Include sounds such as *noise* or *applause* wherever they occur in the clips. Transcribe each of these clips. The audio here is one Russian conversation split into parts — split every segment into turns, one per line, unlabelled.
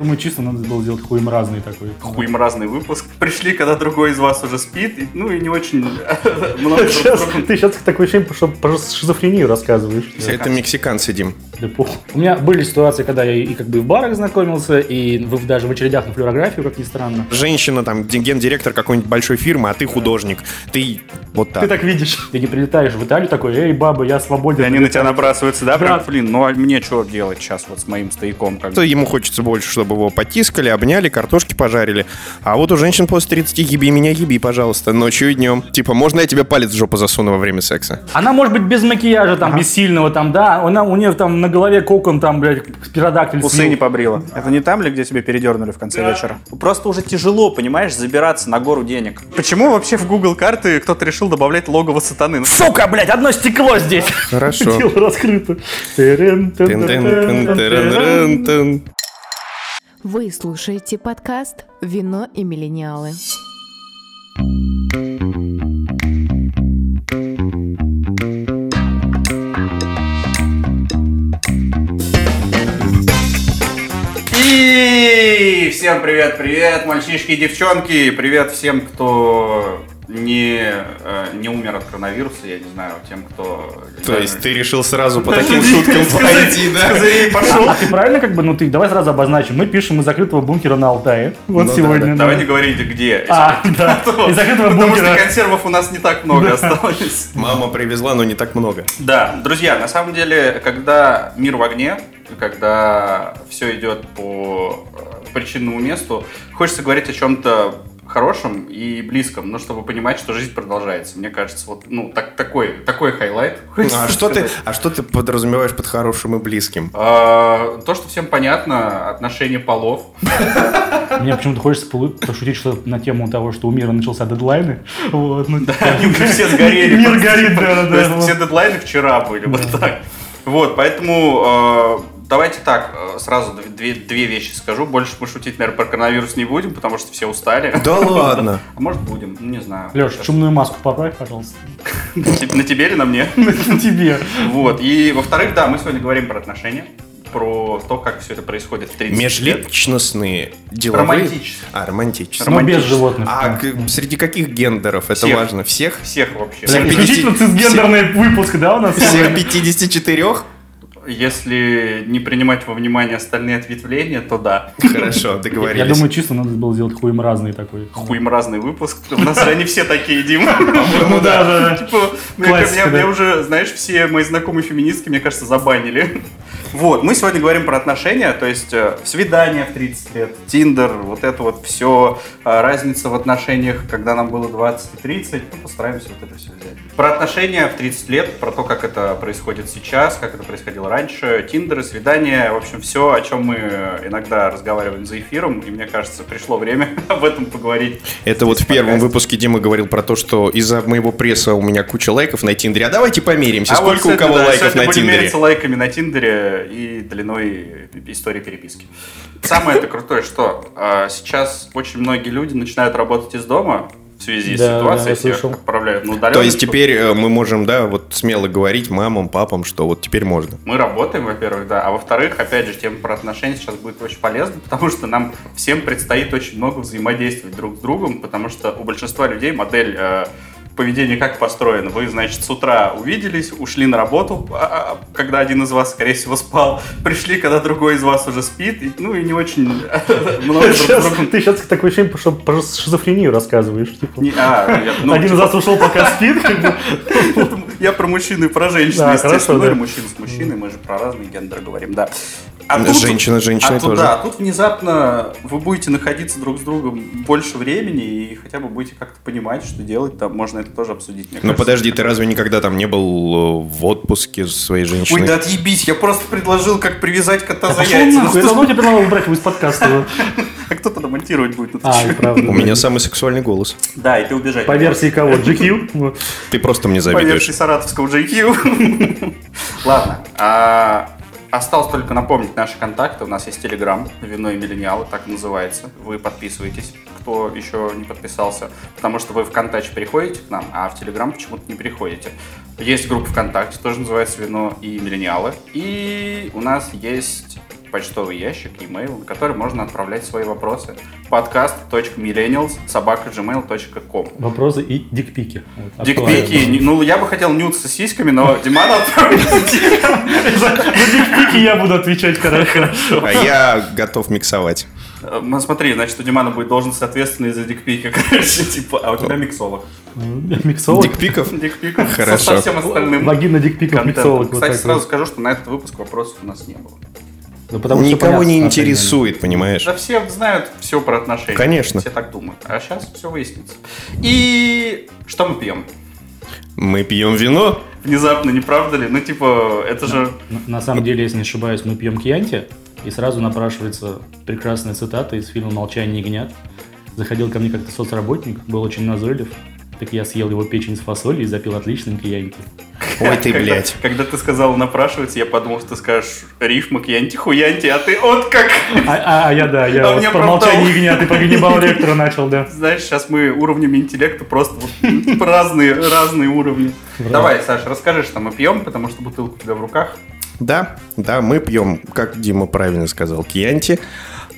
Думаю, чисто надо было сделать хуем разный такой.
Хуем разный выпуск. Пришли, когда другой из вас уже спит, и, ну и не очень *laughs* много
Сейчас, ты сейчас такое ощущение, что про шизофрению рассказываешь.
Это мексикан сидим.
Да похуй. У меня были ситуации, когда я и как бы в барах знакомился, и в- даже в очередях на флюорографию, как ни странно.
Женщина, там, ген- гендиректор какой-нибудь большой фирмы, а ты художник. Ты вот так.
Ты так видишь. Ты не прилетаешь в Италию такой, эй, баба, я свободен.
И они на тебя набрасываются, да? Прям, блин, ну а мне что делать сейчас вот с моим стояком? Как
То ему хочется больше, чтобы его потискали, обняли, картошки пожарили. А вот у женщин после 30 еби меня, еби, пожалуйста, ночью и днем. Типа, можно я тебе палец в жопу засуну во время секса?
Она может быть без макияжа, там, без сильного, там, да. Она, у нее там на голове кокон, там, блядь, спиродактиль.
Усы не побрила. Это не там ли, где тебя передернули в конце вечера? Просто уже тяжело, понимаешь, забираться на гору денег. Почему вообще в Google карты кто-то решил добавлять логово сатаны? Ну,
Сука, блядь, одно стекло здесь.
Хорошо. *laughs*
Дело раскрыто. Тын, тын, тын.
Вы слушаете подкаст «Вино и миллениалы».
И всем привет-привет, мальчишки и девчонки. Привет всем, кто не, э, не умер от коронавируса, я не знаю, тем, кто...
То есть ты решил сразу по таким шуткам *laughs* пойти, да?
Скорее пошел.
А ты правильно как бы, ну ты давай сразу обозначим. Мы пишем из закрытого бункера на Алтае. Вот
Ну
сегодня.
Давай
да.
не говорите, где.
А, *laughs* да. *laughs* Из закрытого
Потому что
бункера.
консервов у нас не так много осталось.
Мама привезла, но не так много.
Да, друзья, на самом деле, когда мир в огне, когда все идет по э, причинному месту, хочется говорить о чем-то хорошем и близком, но чтобы понимать, что жизнь продолжается. Мне кажется, вот ну так, такой, такой highlight.
А что, ты, а что ты подразумеваешь под хорошим и близким?
А, то, что всем понятно, отношение полов.
Мне почему-то хочется пошутить что на тему того, что у мира начался дедлайны. Вот, ну,
Они уже все сгорели.
Мир горит, да, да.
все дедлайны вчера были, вот так. Вот, поэтому э, давайте так, э, сразу две, две вещи скажу. Больше мы шутить, наверное, про коронавирус не будем, потому что все устали.
Да ладно. *laughs*
А может будем, ну, не знаю.
Леш, чумную маску поправь, пожалуйста.
На те- на тебе или на мне? *laughs*
На тебе.
Вот. И во-вторых, да, мы сегодня говорим про отношения, про то, как все это происходит в 30 лет.
Межличностные, деловые...
Романтические.
А, романтические.
Но без
Романтически.
животных.
А
да.
к- среди каких гендеров? Это
Всех.
важно. Всех?
Всех вообще.
Всех
Исключительно
50
цисгендерный выпуск, да, у нас?
Всех 54?
Если не принимать во внимание остальные ответвления, то да.
Хорошо,
Я
договорились.
думаю, чисто надо было сделать хуем разный такой.
Хуем разный выпуск. У нас они все такие, Дим.
Ну да, да.
Типа, меня уже, знаешь, все мои знакомые феминистки, мне кажется, забанили. Вот, мы сегодня говорим про отношения, то есть э, свидания в 30 лет, Тиндер, вот это вот все, разница в отношениях, когда нам было 20 и 30, ну, постараемся вот это все взять. Про отношения в 30 лет, про то, как это происходит сейчас, как это происходило раньше, Тиндеры, свидания, в общем, все, о чем мы иногда разговариваем за эфиром, и мне кажется, пришло время *laughs* об этом поговорить.
Это вот в первом выпуске Дима говорил про то, что из-за моего пресса у меня куча лайков на Тиндере. А давайте померимся,
А вот
сколько у кого
да,
лайков на
будем
Тиндере.
мериться лайками на Тиндере и длиной истории переписки. Самое это крутое, что а, сейчас очень многие люди начинают работать из дома в связи с
Да, да,
ситуацией,
я
всех
слышал.
отправляют на удаленку.
То есть теперь э, мы можем, да, вот смело говорить мамам, папам, что вот теперь можно.
Мы работаем, во-первых, да, а во-вторых, опять же, тема про отношения сейчас будет очень полезна, потому что нам всем предстоит очень много взаимодействовать друг с другом, потому что у большинства людей модель поведения как построена. Вы, значит, с утра увиделись, ушли на работу, а, а, когда один из вас, скорее всего, спал, *laughs* пришли, когда другой из вас уже спит, и, ну и не очень *laughs* много друг
Сейчас-
другом
Ты сейчас такое ощущение, что про шизофрению рассказываешь. типа.
не- а, я- ну,
Один из
типа,
нас ушел, пока *laughs* спит. как бы.
Я про мужчину и про женщину,
Да,
естественно.
хорошо,
ну,
да.
или мужчину с мужчиной, мы же про разные гендеры говорим, да. А тут-
Женщина с женщиной
а тут,
тоже.
Да, тут внезапно вы будете находиться друг с другом больше времени и хотя бы будете как-то понимать, что делать, там можно это тоже обсудить. мне
Ну
кажется.
подожди, ты разве никогда там не был э, в отпуске со своей
Ой,
женщиной?
да отъебись, я просто предложил, как привязать кота за
Пошел
яйца.
нахуй, я давно тебе надо убрать его из подкаста. *laughs*
А кто тогда монтировать будет?
А, правда.
У меня самый сексуальный голос.
Да, и ты убежать.
По версии кого? GQ?
Ты просто мне
По версии
завидуешь.
саратовского JQ. *laughs* Ладно. Осталось только напомнить наши контакты. У нас есть Телеграм, Вино и Миллениалы, так называется. Вы подписывайтесь, кто еще не подписался, потому что вы в ВКонтакте приходите к нам, а в Телеграм почему-то не приходите. Есть группа ВКонтакте, тоже называется Вино и Миллениалы. И у нас есть почтовый ящик, e-mail, на который можно отправлять свои вопросы. podcast.millennials собака gmail.com
Вопросы и дикпики. Вот.
Дикпики, ну я бы хотел нюд с сиськами, но Диман отправит.
За дикпики я буду отвечать хорошо.
А я готов миксовать.
Э, ну, Смотри, значит, у Димана будет должность ответственный за дикпики, *laughs* короче, типа, а у тебя миксолог.
Миксолог.
Дикпиков?
Дикпиков со-
Хорошо.
со всем остальным
Вагина дикпиков
контентом.
миксолог.
Кстати, сразу скажу, что на этот выпуск вопросов у нас не было.
Ну, потому что
Никого не
понятно,
интересует, понимаешь?
Да все знают все про отношения.
Конечно.
Все так думают. А сейчас все выяснится. И что мы пьем?
Мы пьем вино.
Внезапно, не правда ли? Ну, типа, это же...
На- На самом деле, если не ошибаюсь, мы пьем кьянти, и сразу напрашивается прекрасная цитата из фильма «Молчание ягнят». Заходил ко мне как-то соцработник, был очень назойлив, так я съел его печень с фасолью и запил отличным кьянти.
Ой ты, блядь.
Когда ты сказал напрашивается, я подумал, что ты скажешь рифма кьянти-хуянти, а ты вот как...
А, а- а я, да, я
А
вот. «Молчание ягнят» и про «Ганнибал Лектора» начал, да.
Знаешь, сейчас мы уровнями интеллекта просто вот *laughs* разные, разные уровни. Давай, Саша, расскажи, что мы пьем, потому что бутылка у тебя в руках.
Да, да, мы пьем, как Дима правильно сказал, кьянти.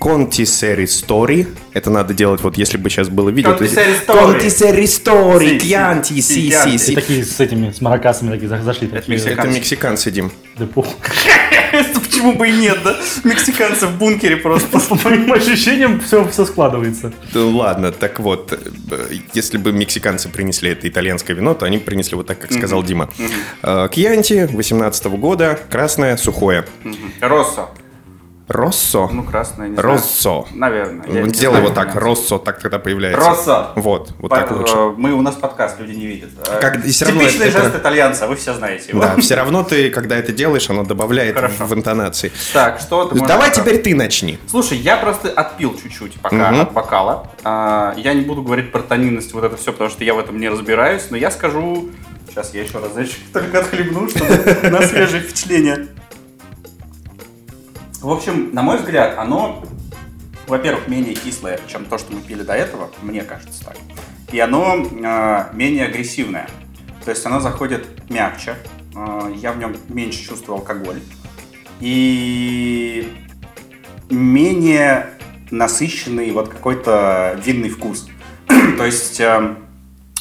Конти Сери Стори. Это надо делать, вот если бы сейчас было видео.
Conti Story.
Конти Сери Стори,
Си, си,
кьянти,
си,
си, си,
такие с этими, с маракасами такие за- зашли. такие.
мексиканцы.
Это мексиканцы, Дим.
Да похуй. *laughs* *laughs*
Почему бы и нет, да? Мексиканцы в бункере просто.
По моим ощущениям, все, все складывается.
Да ладно, так вот, э, если бы мексиканцы принесли это итальянское вино, то они принесли вот так, как сказал Дима. Э, Кьянти 18 года, красное, сухое.
Россо.
Россо.
Ну, красное, не знаю.
Россо.
Наверное. я
Сделай
знаю
вот так. Россо, так тогда появляется.
Россо.
Вот, вот
По-
так лучше.
э, Мы, у нас подкаст, люди не видят. Э,
Как- и равно
Типичный
это-
жест итальянца, вы все знаете его.
Да, все равно ты, когда это делаешь, оно добавляет
Хорошо.
в интонации.
Так, что ты можешь
Давай
сказать?
теперь ты начни.
Слушай, я просто отпил чуть-чуть пока
Мгм.
от бокала. А, я не буду говорить про тонинность вот это все, потому что я в этом не разбираюсь, но я скажу... Сейчас я еще разочек *laughs* только отхлебну, чтобы на свежее впечатление. В общем, на мой взгляд, оно, во-первых, менее кислое, чем то, что мы пили до этого, мне кажется так. И оно а, менее агрессивное. То есть оно заходит мягче. А, я в нем меньше чувствую алкоголь. И менее насыщенный вот какой-то винный вкус. *clears throat* То есть эм,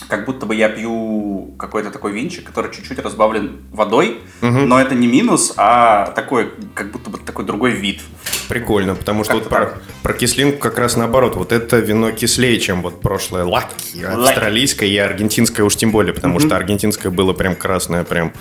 как будто бы я пью какой-то такой винчик, который чуть-чуть разбавлен водой, но это не минус, а такой, как будто бы такой другой вид.
Прикольно, потому что вот про, про кислинку как раз наоборот. Вот это вино кислее, чем вот прошлое лаки, австралийское и аргентинское уж тем более, потому что аргентинское было прям красное, прям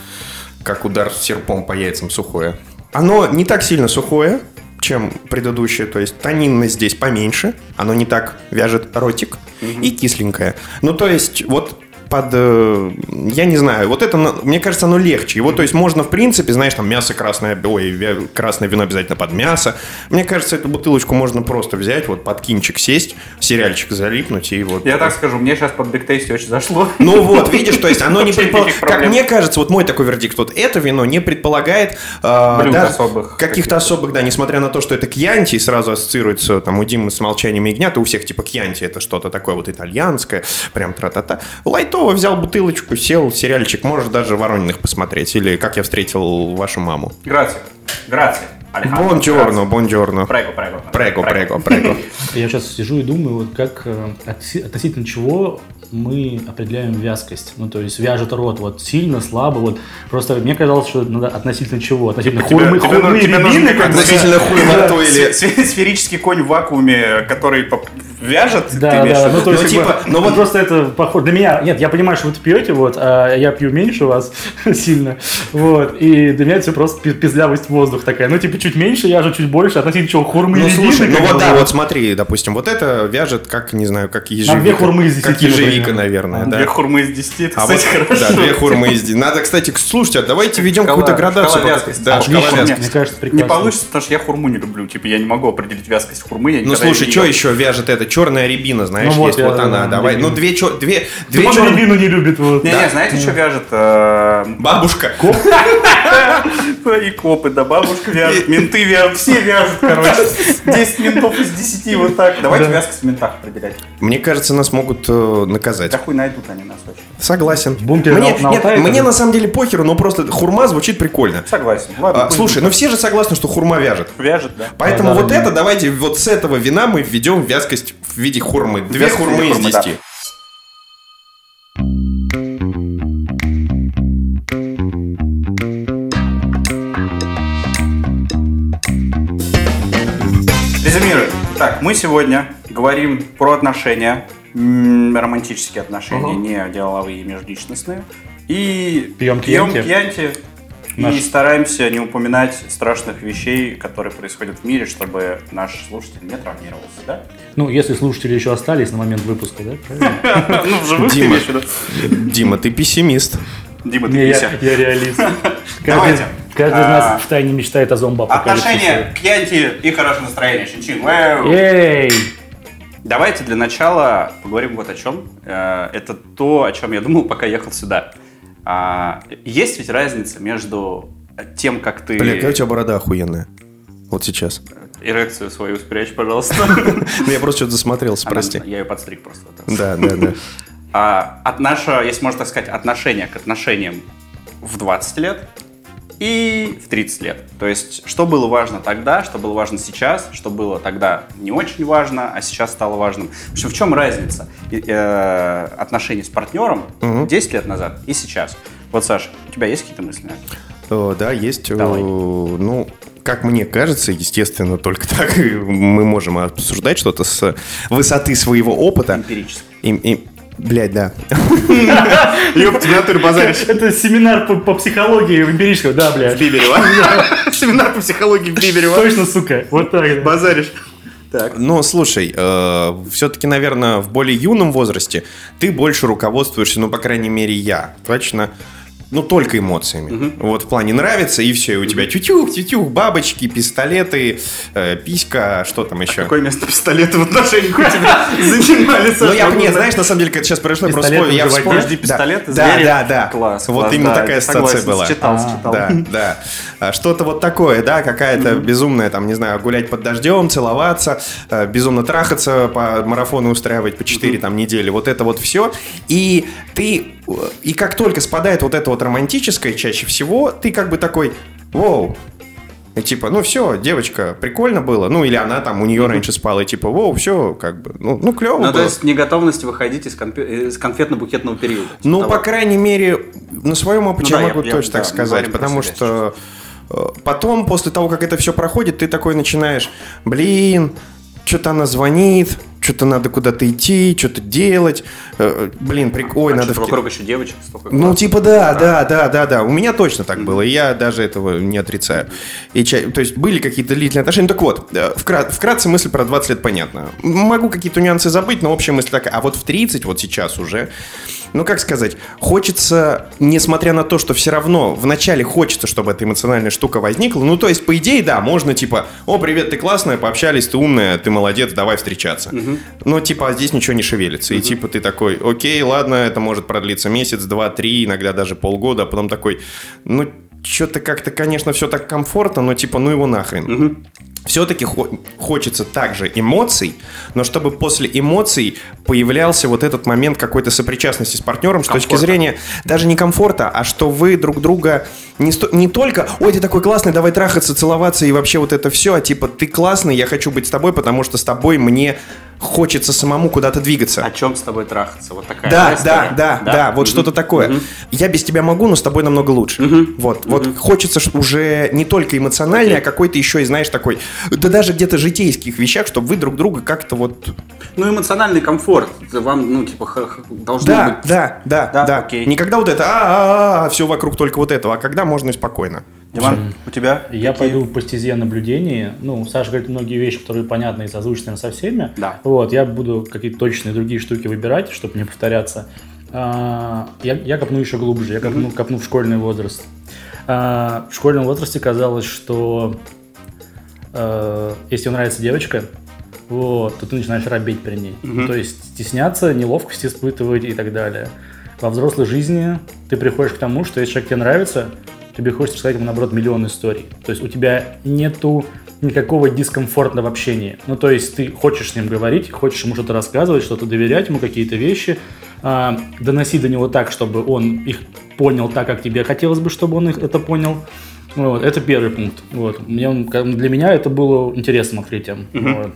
как удар серпом по яйцам сухое. Оно не так сильно сухое, чем предыдущее, то есть тонинность здесь поменьше, оно не так вяжет ротик и кисленькое. Ну, то есть вот под, э, я не знаю, вот это, мне кажется, оно легче. Его, то есть, можно, в принципе, знаешь, там мясо красное, ой, красное вино обязательно под мясо. Мне кажется, эту бутылочку можно просто взять, вот под кинчик сесть, сериальчик залипнуть и вот...
Я так скажу, мне сейчас под бигтейсти очень зашло.
Ну вот, видишь, то есть оно не предполагает, как мне кажется, вот мой такой вердикт, вот это вино не предполагает
особых
каких-то особых, да, несмотря на то, что это кьянти, и сразу ассоциируется там у Димы с молчанием ягнят, и у всех типа кьянти это что-то такое вот итальянское, прям тра-та-та. Лайтово взял бутылочку, сел, сериальчик, можешь даже Ворониных посмотреть, или как я встретил вашу маму.
Грация. Грация.
Бонджорно, бонджорно.
Прего, прего.
Прего, прего, прего. *laughs*
Я сейчас сижу и думаю, вот как э, относительно чего мы определяем вязкость. Ну, то есть вяжет рот вот сильно, слабо. Вот просто мне казалось, что надо относительно чего? Относительно хурмы,
тебе
хурмы
тебе нужен
рябины.
Относительно.
Сфе- Сферический конь в вакууме, который вяжет, ты
Да,
имеешь в
да,
виду?
ну то есть,
Ну,
как бы,
типа, ну
ну
вот-
просто это похоже. Для меня, нет, я понимаю, что вы пьете, вот, а я пью меньше вас *laughs* сильно, вот, и для меня это все просто пи- пизлявость воздух такая. Ну, типа, чуть меньше, я же чуть больше, относительно чего, хурмы
Ну слушай, ну
как
вот да, вот смотри, допустим, вот это вяжет как, не знаю, как
две
ежевика.
хурмы из
Как
десяти,
ежевика,
например.
наверное, да.
Две хурмы из десяти, это,
А
кстати, хорошо.
да, две хурмы из... Надо, кстати, слушайте, а давайте ведем какую-то градацию. Да,
Мне-
кажется,
Не получится, потому что я хурму не люблю. Типа, я не могу определить вязкость хурмы.
Ну слушай, что еще вяжет это? Черная рябина, знаешь,
Ну вот,
есть
я-
вот она.
да,
Давай,
рябина.
ну две чё- две, две черные...
рябину не любит, вот.
Не-не, знаете, что вяжет? э,
Бабушка. *laughs*
Ну, и копы, да, бабушка вяжет, менты вяжут, все вяжут, короче. 10 ментов из 10, вот так. Давайте вязкость в ментах определять.
Мне кажется, нас могут э, наказать.
Да хуй найдут они нас вообще.
Согласен.
В бункере
мне,
на- на
нет,
Алтае
мне на самом деле похеру, но просто хурма звучит прикольно.
Согласен. Ладно,
А, слушай, ну все же согласны, что хурма вяжет.
вяжет, да.
Поэтому
Да,
вот
да,
это давайте вот с этого вина мы введем вязкость в виде хурмы. Две
Вязкость
хурмы из
хурмы, да. Мы сегодня говорим про отношения, м, романтические отношения, не деловые и межличностные. И
Пьем
пьем
кьянти.
кьянти. И
Наш-
стараемся не упоминать страшных вещей, которые происходят в мире, чтобы наш слушатель не травмировался, да?
Ну, если слушатели еще остались на момент выпуска, да? Правильно? *laughs*
Ну, в живых
Дима. Дима, ты пессимист.
Дима, ты
Не,
пися.
я, я реалист. *laughs*
Давайте.
Каждый из
А,
нас втайне мечтает о зомбоапокалипсисе.
Отношения, кьянти и хорошее настроение. Чин-чин.
Эй!
Давайте для начала поговорим вот о чем. Э, Это то, о чем я думал, пока ехал сюда. А, Есть ведь разница между тем, как ты
Бля, какая у тебя борода охуенная. Вот сейчас.
эрекцию свою спрячь, пожалуйста. *laughs*
Ну, я просто что-то засмотрелся, прости.
Я ее подстриг просто.
Да, да, да.
А, от нашего, если можно так сказать, отношения к отношениям в 20 лет и в 30 лет. То есть, что было важно тогда, что было важно сейчас, что было тогда не очень важно, а сейчас стало важным. В общем, в чем разница э, отношений с партнером
Мгм.
10 лет назад и сейчас? Вот, Саш, у тебя есть какие-то мысли?
О, Да, есть.
Давай.
э, Ну, как мне кажется, естественно, только *laughs* так мы можем обсуждать что-то с высоты своего опыта.
Эмпирически.
Блядь, да. *laughs*
Тебя ты базаришь.
Это семинар по, по психологии эмпирического, да, блядь.
Биберева. *laughs* Семинар по психологии Биберева.
Точно, сука. Вот так.
Базаришь. Так.
Ну, слушай, все-таки, наверное, в более юном возрасте ты больше руководствуешься, ну, по крайней мере, я, точно, ну, только эмоциями. Вот в плане нравится, и все, и у тебя тютюх, тютюх, бабочки, пистолеты, э, писька, что там еще?
Какое место пистолета в отношениях у тебя *laughs* занимали,
Ну, я, нет, знаешь, на самом деле, это сейчас произошло, просто я вспомнил.
Подожди, пистолет,
да, да, да.
Класс,
Вот именно такая ситуация была.
считал,
А,
считал.
Да, да. А, Что-то вот такое, да, какая-то безумная, там, не знаю, гулять под дождем, целоваться, э, безумно трахаться, по марафону устраивать по 4 там недели, вот это вот все. И ты, и как только спадает вот это вот романтическое чаще всего, ты как бы такой, воу, и типа, ну все, девочка, прикольно было. Ну, или она там у нее раньше спала, и типа, воу, все, как бы, ну, ну клево
Ну, то есть неготовность выходить из, конфе- из конфетно-букетного периода.
Ну,
Типа
по
того.
крайней мере, на своем опыте
Ну
я
да,
могу
я-
точно
я-
так
да,
сказать, потому что э, потом, после того, как это все проходит, ты такой начинаешь, блин, что-то она звонит, что-то надо куда-то идти, что-то делать, э, блин, прикольно,
А
надо... в
вокруг еще девочек столько.
Ну,
классных.
типа, да, да, да, да, да. У меня точно так было, и я даже этого не отрицаю. И, то есть были какие-то длительные отношения. Так вот, э, вкра- вкратце мысль про 20 лет понятна. Могу какие-то нюансы забыть, но общая мысль такая. А вот в 30, вот сейчас уже, ну, как сказать, хочется, несмотря на то, что все равно вначале хочется, чтобы эта эмоциональная штука возникла, ну, то есть, по идее, да, можно, типа, о, привет, ты классная, пообщались, ты умная, ты молодец, давай встречаться. Но, типа, а здесь ничего не шевелится. И, типа, ты такой, окей, ладно, это может продлиться месяц, два, три, иногда даже полгода, а потом такой, ну, что-то как-то, конечно, все так комфортно, но, типа, ну его нахрен. Все-таки хочется также эмоций, но чтобы после эмоций появлялся вот этот момент какой-то сопричастности с партнером, с точки
Комфорта.
зрения даже не комфорта, а что вы друг друга не, сто- не только «Ой, ты такой классный, давай трахаться, целоваться и вообще вот это все», а типа «Ты классный, я хочу быть с тобой, потому что с тобой мне хочется самому куда-то двигаться».
О чем с тобой трахаться? Вот такая
Да,
история?
да, да, да, вот
Мгм.
что-то такое.
Мгм.
Я без тебя могу, но с тобой намного лучше. Вот, вот хочется уже не только эмоциональный, а какой-то еще и, знаешь, такой, да даже где-то житейских вещах, чтобы вы друг друга как-то вот...
Ну, эмоциональный комфорт. Вам, ну, типа, должно
Да,
быть...
да, да,
Да,
да.
окей.
Не когда вот это, а, все вокруг только вот этого, а когда можно спокойно.
Диман, у тебя?
Я
какие?
пойду по стезе наблюдений. Ну, Саша говорит многие вещи, которые понятны и созвучны со всеми.
Да.
Вот, я буду какие-то точные другие штуки выбирать, чтобы не повторяться. А, Я, я копну еще глубже, я копну, копну в школьный возраст. А, В школьном возрасте казалось, что э, если тебе нравится девочка, вот, то ты начинаешь робеть при ней. То есть стесняться, неловкость испытывать и так далее. Во взрослой жизни ты приходишь к тому, что если человек тебе нравится, тебе хочется сказать ему, наоборот, миллион историй. То есть у тебя нету никакого дискомфорта в общении. Ну, то есть ты хочешь с ним говорить, хочешь ему что-то рассказывать, что-то доверять ему, какие-то вещи, а, доносить до него так, чтобы он их понял так, как тебе хотелось бы, чтобы он их это понял. Вот, это первый пункт. Вот. Мне, для меня это было интересным открытием. Вот.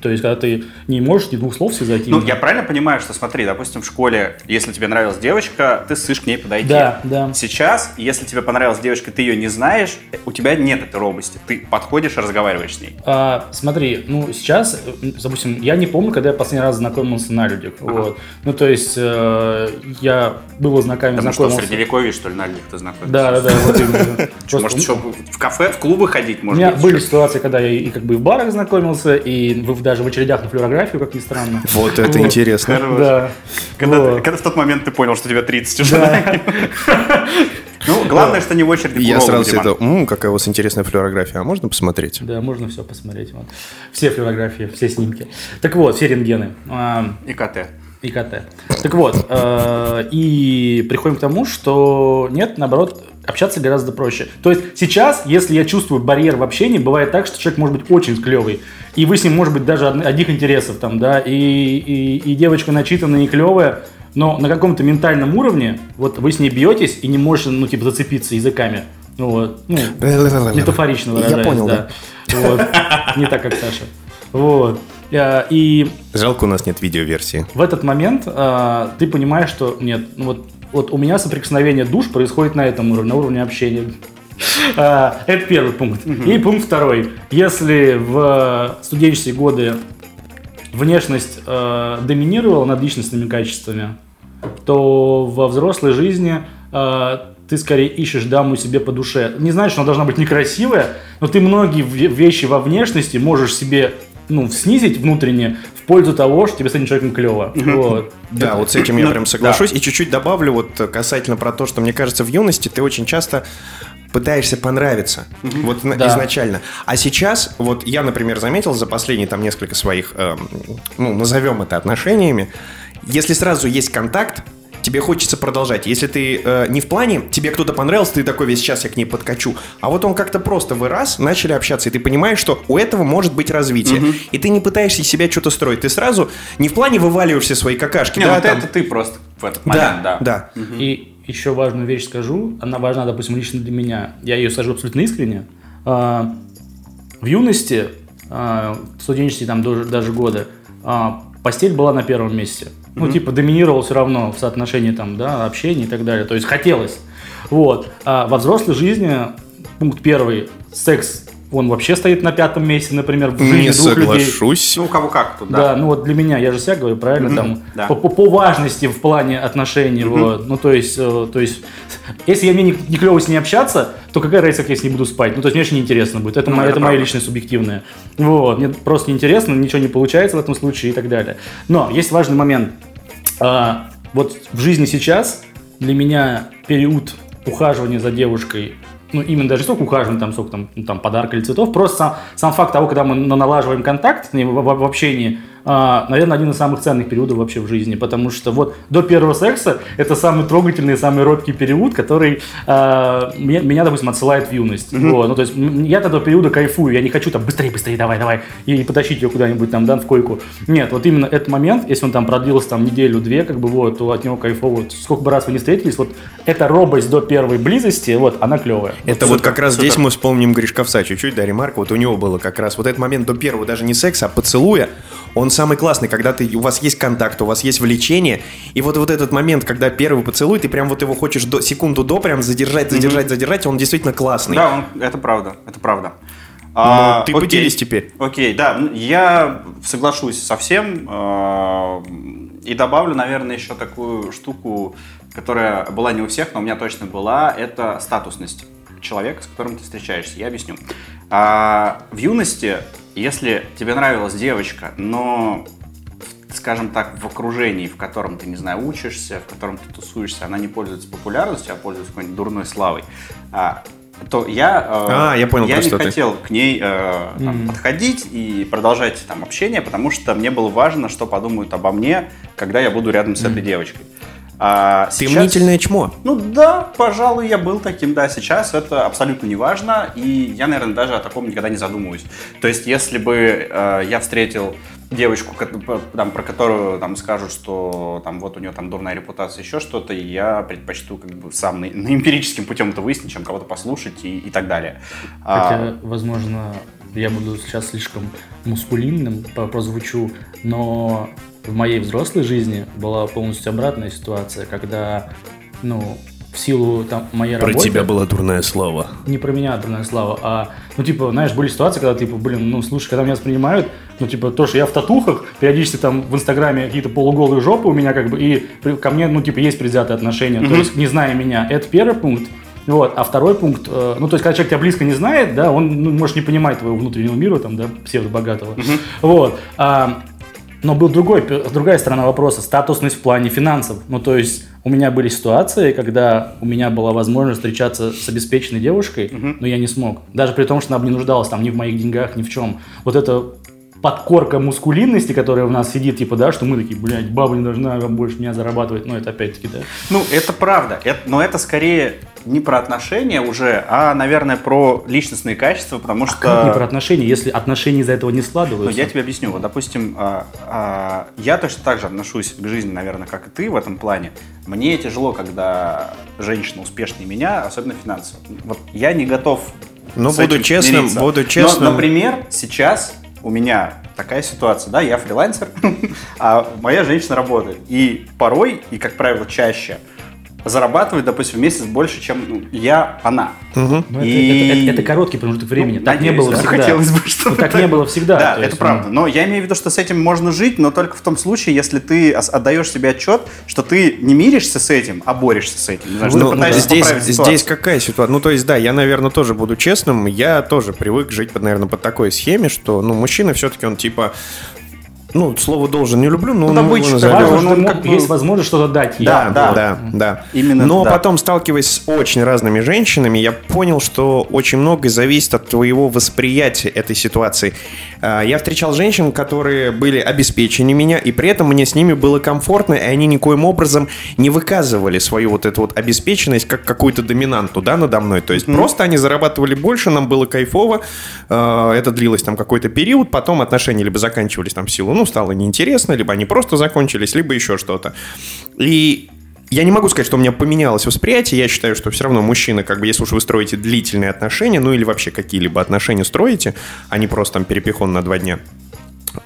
То есть, когда ты не можешь ни двух слов связать.
Ну, я правильно понимаю, что смотри, допустим, в школе, если тебе нравилась девочка, ты ссышь к ней подойти.
Да, да.
Сейчас, если тебе понравилась девочка, ты ее не знаешь, у тебя нет этой робости. Ты подходишь и разговариваешь с ней.
А, смотри, ну сейчас, допустим, я не помню, когда я последний раз знакомился на людях. Вот. Ну, то есть, э, я был знакомый,
Потому что в
знакомился.
средневековье, что ли, на людях ты знакомишься?
Да, да, да, вот именно. *laughs*
Может, что, в кафе, в клубы ходить,
У
может
меня были
еще?
ситуации, когда я и как бы в барах знакомился, и в- даже в очередях на флюорографию, как ни странно.
Вот это
Вот.
интересно.
Хорош.
Да.
Когда,
Вот.
когда в тот момент ты понял, что тебе 30 уже. да? *laughs* Ну, главное, что не в очереди
Я сразу это, «М, какая у вас интересная флюорография, а можно посмотреть?
Да, можно все посмотреть. Вот. Все флюорографии, все снимки. Так вот, все рентгены. А,
ИКТ.
ИКТ. Так вот, э, и приходим к тому, что нет, наоборот, общаться гораздо проще. То есть сейчас, если я чувствую барьер в общении, бывает так, что человек может быть очень клевый, и вы с ним, может быть, даже одни- одних интересов там, да, и, и, и девочка начитанная и клевая, но на каком-то ментальном уровне, вот вы с ней бьетесь и не можете, ну, типа, зацепиться языками. Ну, вот, ну, метафорично
Я
выражаясь,
понял,
да. Вот. Не так, как Саша. Вот. Э, И
Жалко, у нас нет видеоверсии.
в этот момент а, ты понимаешь, что нет, ну вот, вот у меня соприкосновение душ происходит на этом уровне, на уровне общения. А, это первый пункт. И пункт второй. Если в студенческие годы внешность э, доминировала над личностными качествами, то во взрослой жизни э, ты скорее ищешь даму себе по душе. Не значит, что она должна быть некрасивая, но ты многие ве- вещи во внешности можешь себе ну, снизить внутренне в пользу того, что тебе с этим человеком клево. Вот.
Да, вот с этим я прям соглашусь. И чуть-чуть добавлю вот э, касательно про то, что мне кажется, в юности ты очень часто пытаешься понравиться. Вот
Да.
изначально. А сейчас, вот я, например, заметил за последние там несколько своих, эм, ну, назовем это отношениями, если сразу есть контакт, тебе хочется продолжать. Если ты э, не в плане, тебе кто-то понравился, ты такой весь сейчас я к ней подкачу. А вот он как-то просто вы раз начали общаться, и ты понимаешь, что у этого может быть развитие. И ты не пытаешься из себя что-то строить. Ты сразу не в плане вываливаешь все свои какашки.
Не,
да,
вот
там-
это ты просто в этот момент,
да,
да.
да.
И еще важную вещь скажу, она важна, допустим, лично для меня. Я ее скажу абсолютно искренне. А, В юности, а, в студенчестве там даже, годы, а, постель была на первом месте. Ну, типа, доминировал все равно в соотношении там, да, общения и так далее. То есть хотелось. Вот. А во взрослой жизни, пункт первый, секс, он вообще стоит на пятом месте, например, в жизни
Не
двух людей.
соглашусь.
Ну, у кого как тут,
Да.
да.
ну вот для меня, я же себя говорю, правильно, там,
да.
по, по- по важности в плане отношений, вот, ну, то есть, э, то есть, если я мне не, не клево с ней общаться, то какая разница, как я с ней буду спать, ну, то есть, мне очень неинтересно будет, это,
Ну,
мо-
это
это мое
правда.
личное субъективное, вот, мне просто неинтересно, ничего не получается в этом случае и так далее. Но есть важный момент, А, вот в жизни сейчас для меня период ухаживания за девушкой, ну, именно даже не столько ухаживания, там, сколько там, ну, там подарка или цветов, просто сам, сам факт того, когда мы на- налаживаем контакт в, в- в общении, наверное, один из самых ценных периодов вообще в жизни, потому что вот до первого секса это самый трогательный, самый робкий период, который а, меня, меня, допустим, отсылает в юность. Вот, ну, то есть я от этого периода кайфую, я не хочу там быстрее, быстрее, давай, давай, и потащить ее куда-нибудь там, да, в койку. Нет, вот именно этот момент, если он там продлился там неделю-две, как бы вот, то от него кайфово. Вот, сколько бы раз вы не встретились, вот эта робость до первой близости, вот, она клевая.
Это вот как раз здесь мы вспомним Гришковца чуть-чуть, да, ремарка. Вот у него было как раз вот этот момент до первого, даже не секса, а поцелуя. Он самый классный, когда ты, у вас есть контакт, у вас есть влечение. И вот, вот этот момент, когда первый поцелуй, ты прям вот его хочешь до, секунду до прям задержать, задержать, задержать, он действительно классный.
Да, он- это правда, это правда.
Ну,
А,
ты
окей.
поделись теперь.
Окей, да, я соглашусь со всем э, и добавлю, наверное, еще такую штуку, которая была не у всех, но у меня точно была, это статусность человека, с которым ты встречаешься. Я объясню. А, в юности, если тебе нравилась девочка, но скажем так, в окружении, в котором ты, не знаю, учишься, в котором ты тусуешься, она не пользуется популярностью, а пользуется какой-нибудь дурной славой, а, то я, э,
А, я понял,
я не
что ты.
хотел к ней э, там, подходить и продолжать там общение, потому что мне было важно, что подумают обо мне, когда я буду рядом с этой девочкой. А
Ты
сейчас-
мнительное чмо.
Ну да, пожалуй, я был таким, да. Сейчас это абсолютно не важно, и я, наверное, даже о таком никогда не задумываюсь. То есть, если бы э, я встретил девочку, там, про которую там скажут, что там вот у нее там дурная репутация, еще что-то, и я предпочту как бы сам на, на эмпирическим путем это выяснить, чем кого-то послушать и, и так далее. А,
Хотя, возможно, я буду сейчас слишком мускулинным прозвучу, но в моей взрослой жизни была полностью обратная ситуация, когда, ну, в силу там моей работы...
была дурная слава.
не про меня, дурная слава, а, ну, типа, знаешь, были ситуации, когда, типа, блин, ну, слушай, когда меня воспринимают, ну, типа, то, что я в татухах, периодически там в Инстаграме какие-то полуголые жопы у меня, как бы, и ко мне, ну, типа, есть предвзятые отношения, то есть, не зная меня, это первый пункт, вот, а второй пункт, э, ну, то есть, когда человек тебя близко не знает, да, он, ну, может не понимать твоего внутреннего мира, там, да, псевдобогатого, вот, а, но был другой, другая сторона вопроса, статусность в плане финансов. Ну, то есть, у меня были ситуации, когда у меня была возможность встречаться с обеспеченной девушкой, но я не смог. Даже при том, что она бы не нуждалась там ни в моих деньгах, ни в чем. Вот это подкорка мускулинности, которая в нас сидит, типа, да, что мы такие, блядь, баба не должна больше меня зарабатывать. Ну, это опять-таки, да.
Ну, это правда. Это- но это скорее не про отношения уже, а, наверное, про личностные качества, потому что...
Как не про отношения, если отношения из-за этого не
Ну,
складываются?
я тебе объясню. Вот, допустим, а, а, я точно так же отношусь к жизни, наверное, как и ты в этом плане. Мне тяжело, когда женщина успешнее меня, особенно финансово. Вот я не готов
Ну, буду честным,
смириться.
буду
Но,
честным.
например, сейчас у меня такая ситуация, да, я фрилансер, *laughs* а моя женщина работает. И порой, и, как правило, чаще зарабатывает, допустим, в месяц больше, чем ну, я, она.
Ну, это,
И-
это- это- это короткий промежуток времени.
Ну,
так не
надеюсь,
было
да.
всегда.
Хотелось бы, чтобы
Ну, так не было всегда.
Да,
То
это
есть,
правда.
ну,
Но я имею в виду, что с этим можно жить, но только в том случае, если ты отдаешь себе отчет, что ты не миришься с этим, а борешься с этим. Не что
Ну,
ты пытаешься
здесь, здесь какая ситуация? Ну, то есть, да, я, наверное, тоже буду честным. Я тоже привык жить, под, наверное, под такой схеме, что, ну, мужчина все-таки он типа, ну, слово должен не люблю, но
Ну,
он его
добытчик
назовем.
важно,
он- он как бы-
есть возможность что-то дать ей.
Да,
Да,
да.
да, да.
Именно,
Но
да.
потом, сталкиваясь с очень разными женщинами, я понял, что очень многое зависит от твоего восприятия этой ситуации. А, Я встречал женщин, которые были обеспечены меня, и при этом мне с ними было комфортно, и они никоим образом не выказывали свою вот эту вот обеспеченность как какую-то доминанту, да, надо мной. То есть просто они зарабатывали больше, нам было кайфово, А, это длилось там какой-то период, потом отношения либо заканчивались там в силу, ну, стало неинтересно, либо они просто закончились, либо еще что-то. И я не могу сказать, что у меня поменялось восприятие. Я считаю, что все равно мужчина, как бы, если уж вы строите длительные отношения, ну или вообще какие-либо отношения строите, а не просто там перепихон на два дня.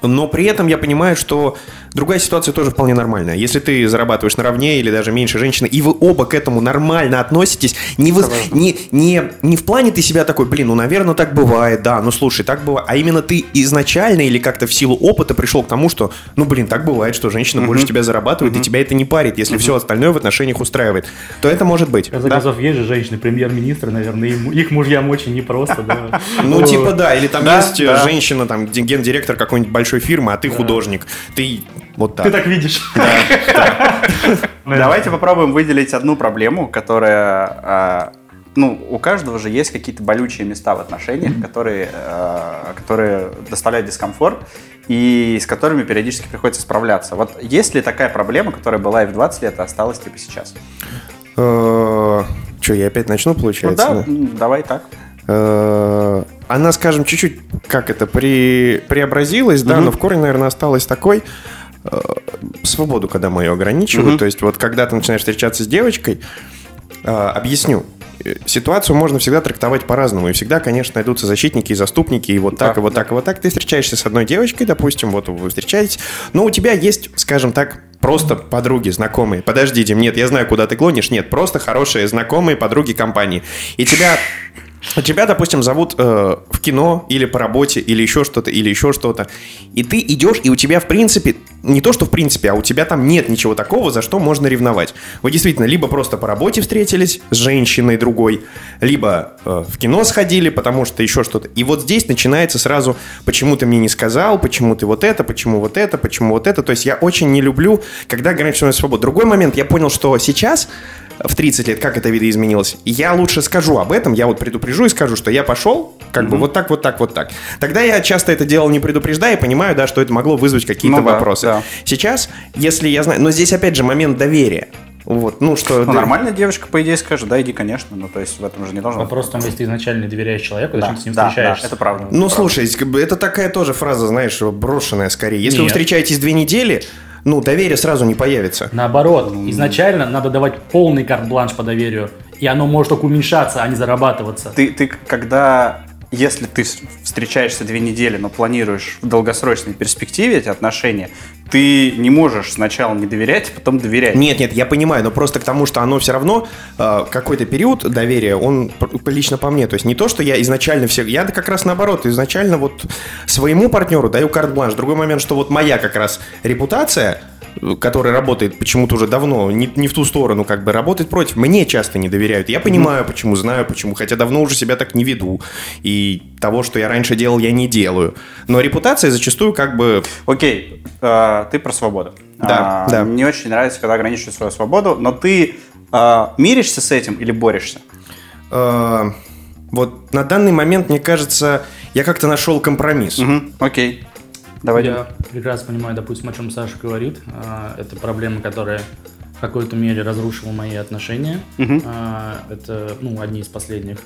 Но при этом я понимаю, что другая ситуация тоже вполне нормальная. Если ты зарабатываешь наравне или даже меньше женщины, и вы оба к этому нормально относитесь, не, вы, не, не, не в плане ты себя такой, блин, ну, наверное, так бывает, да, ну, слушай, так бывает, а именно ты изначально или как-то в силу опыта пришел к тому, что, ну, блин, так бывает, что женщина больше тебя зарабатывает, и тебя это не парит, если все остальное в отношениях устраивает, то это может быть.
В конце концов, есть же женщины, премьер-министры, наверное, им- их мужьям очень непросто, да.
Ну, типа, да, или там
Да,
есть
да.
женщина, там, ген- гендиректор какой-нибудь большой фирмы, а ты художник. Ты вот так.
Ты так видишь. *laughs*
Давайте попробуем выделить одну проблему, которая... а, ну, у каждого же есть какие-то болючие места в отношениях, которые, а, которые доставляют дискомфорт и с которыми периодически приходится справляться. Вот есть ли такая проблема, которая была и в 20 лет, а осталась типа сейчас?
Че, я опять начну,
Ну
получается?
да,
да?
давай так.
Э, Она, скажем, чуть-чуть, как это, при, преобразилась, да, но в корне, наверное, осталась такой э, свободу, когда мы ее ограничивают. То есть вот когда ты начинаешь встречаться с девочкой, э, объясню, ситуацию можно всегда трактовать по-разному. И всегда, конечно, найдутся защитники и заступники, и вот так,
Да,
и вот так, и вот так. Ты встречаешься с одной девочкой, допустим, вот вы встречаетесь, но у тебя есть, скажем так, просто подруги, знакомые. Подожди, Дим, нет, я знаю, куда ты клонишь. Нет, просто хорошие знакомые, подруги компании. И тебя Тебя, допустим, зовут э, в кино или по работе, или еще что-то, или еще что-то. И ты идешь, и у тебя, в принципе, не то, что в принципе, а у тебя там нет ничего такого, за что можно ревновать. Вы действительно либо просто по работе встретились с женщиной другой, либо э, в кино сходили, потому что еще что-то. И вот здесь начинается сразу, почему ты мне не сказал, почему ты вот это, почему вот это, почему вот это. То есть я очень не люблю, когда ограниченная свобода. Другой момент, я понял, что сейчас в 30 лет, как это видоизменилось, я лучше скажу об этом, я вот предупрежу и скажу, что я пошел, как бы вот так, вот так, вот так. Тогда я часто это делал не предупреждая, и понимаю, да, что это могло вызвать какие-то
Ну да,
вопросы.
да.
Сейчас, если я знаю, но здесь опять же момент доверия. Вот, ну что...
Ну,
да-
нормальная девочка, по идее, скажет, да, иди, конечно. Ну, то есть в этом же не должно
Вопрос в том, если ты изначально не доверяешь человеку,
Да,
зачем ты с ним
да, да,
встречаешься?
это правда.
Ну,
Правда.
слушай, это такая тоже фраза, знаешь, брошенная скорее. Если вы
Нет.
встречаетесь две недели, ну, доверие сразу не появится.
Наоборот, изначально надо давать полный карт-бланш по доверию, и оно может только уменьшаться, а не зарабатываться.
Ты, ты когда, если ты встречаешься две недели, но планируешь в долгосрочной перспективе эти отношения, ты не можешь сначала не доверять, а потом доверять.
Нет, нет, я понимаю, но просто к тому, что оно все равно э, какой-то период доверия, он лично по мне, то есть не то, что я изначально все, я как раз наоборот, изначально вот своему партнеру даю карт-бланш. Другой момент, что вот моя как раз репутация, которая работает почему-то уже давно, не, не в ту сторону, как бы работает против, мне часто не доверяют. Я понимаю, почему, знаю почему, хотя давно уже себя так не веду. И того, что я раньше делал, я не делаю. Но репутация зачастую как бы
Окей, э, ты про свободу.
Да,
А,
да.
Мне очень нравится, когда ограничивают свою свободу, но ты э, миришься с этим или борешься?
Э, вот на данный момент, мне кажется, я как-то нашел компромисс.
Окей. Давай.
Я прекрасно понимаю, допустим, о чем Саша говорит. А, Это проблема, которая в какой-то мере разрушила мои отношения. А, Это, ну, одни из последних.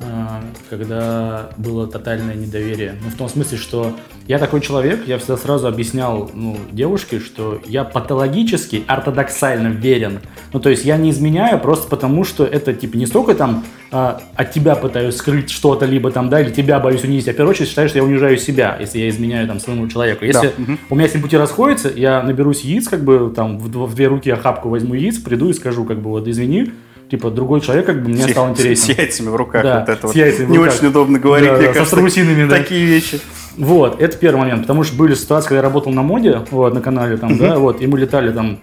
А, Когда было тотальное недоверие. Ну, в том смысле, что я такой человек, я всегда сразу объяснял ну, девушке, что я патологически, ортодоксально верен. Ну, то есть я не изменяю просто потому, что это, типа, не столько там а, от тебя пытаюсь скрыть что-то, либо там, да, или тебя боюсь унизить. Я, в первую очередь, считаю, что я унижаю себя, если я изменяю там своему человеку. Если у меня с ним пути расходятся, я наберусь яиц, как бы, там, в, в две руки охапку возьму яиц, приду и скажу, как бы, вот, извини, типа, другой человек, как бы, мне
С-
стал
с-
интересен.
С яйцами в руках.
Да,
вот это
с
вот.
яйцами
Не очень удобно говорить,
Да,
мне
да, со
кажется.
страусинами, да.
Такие вещи.
Вот, это первый момент, потому что были ситуации, когда я работал на моде, вот, на канале, там, да, вот, и мы летали там,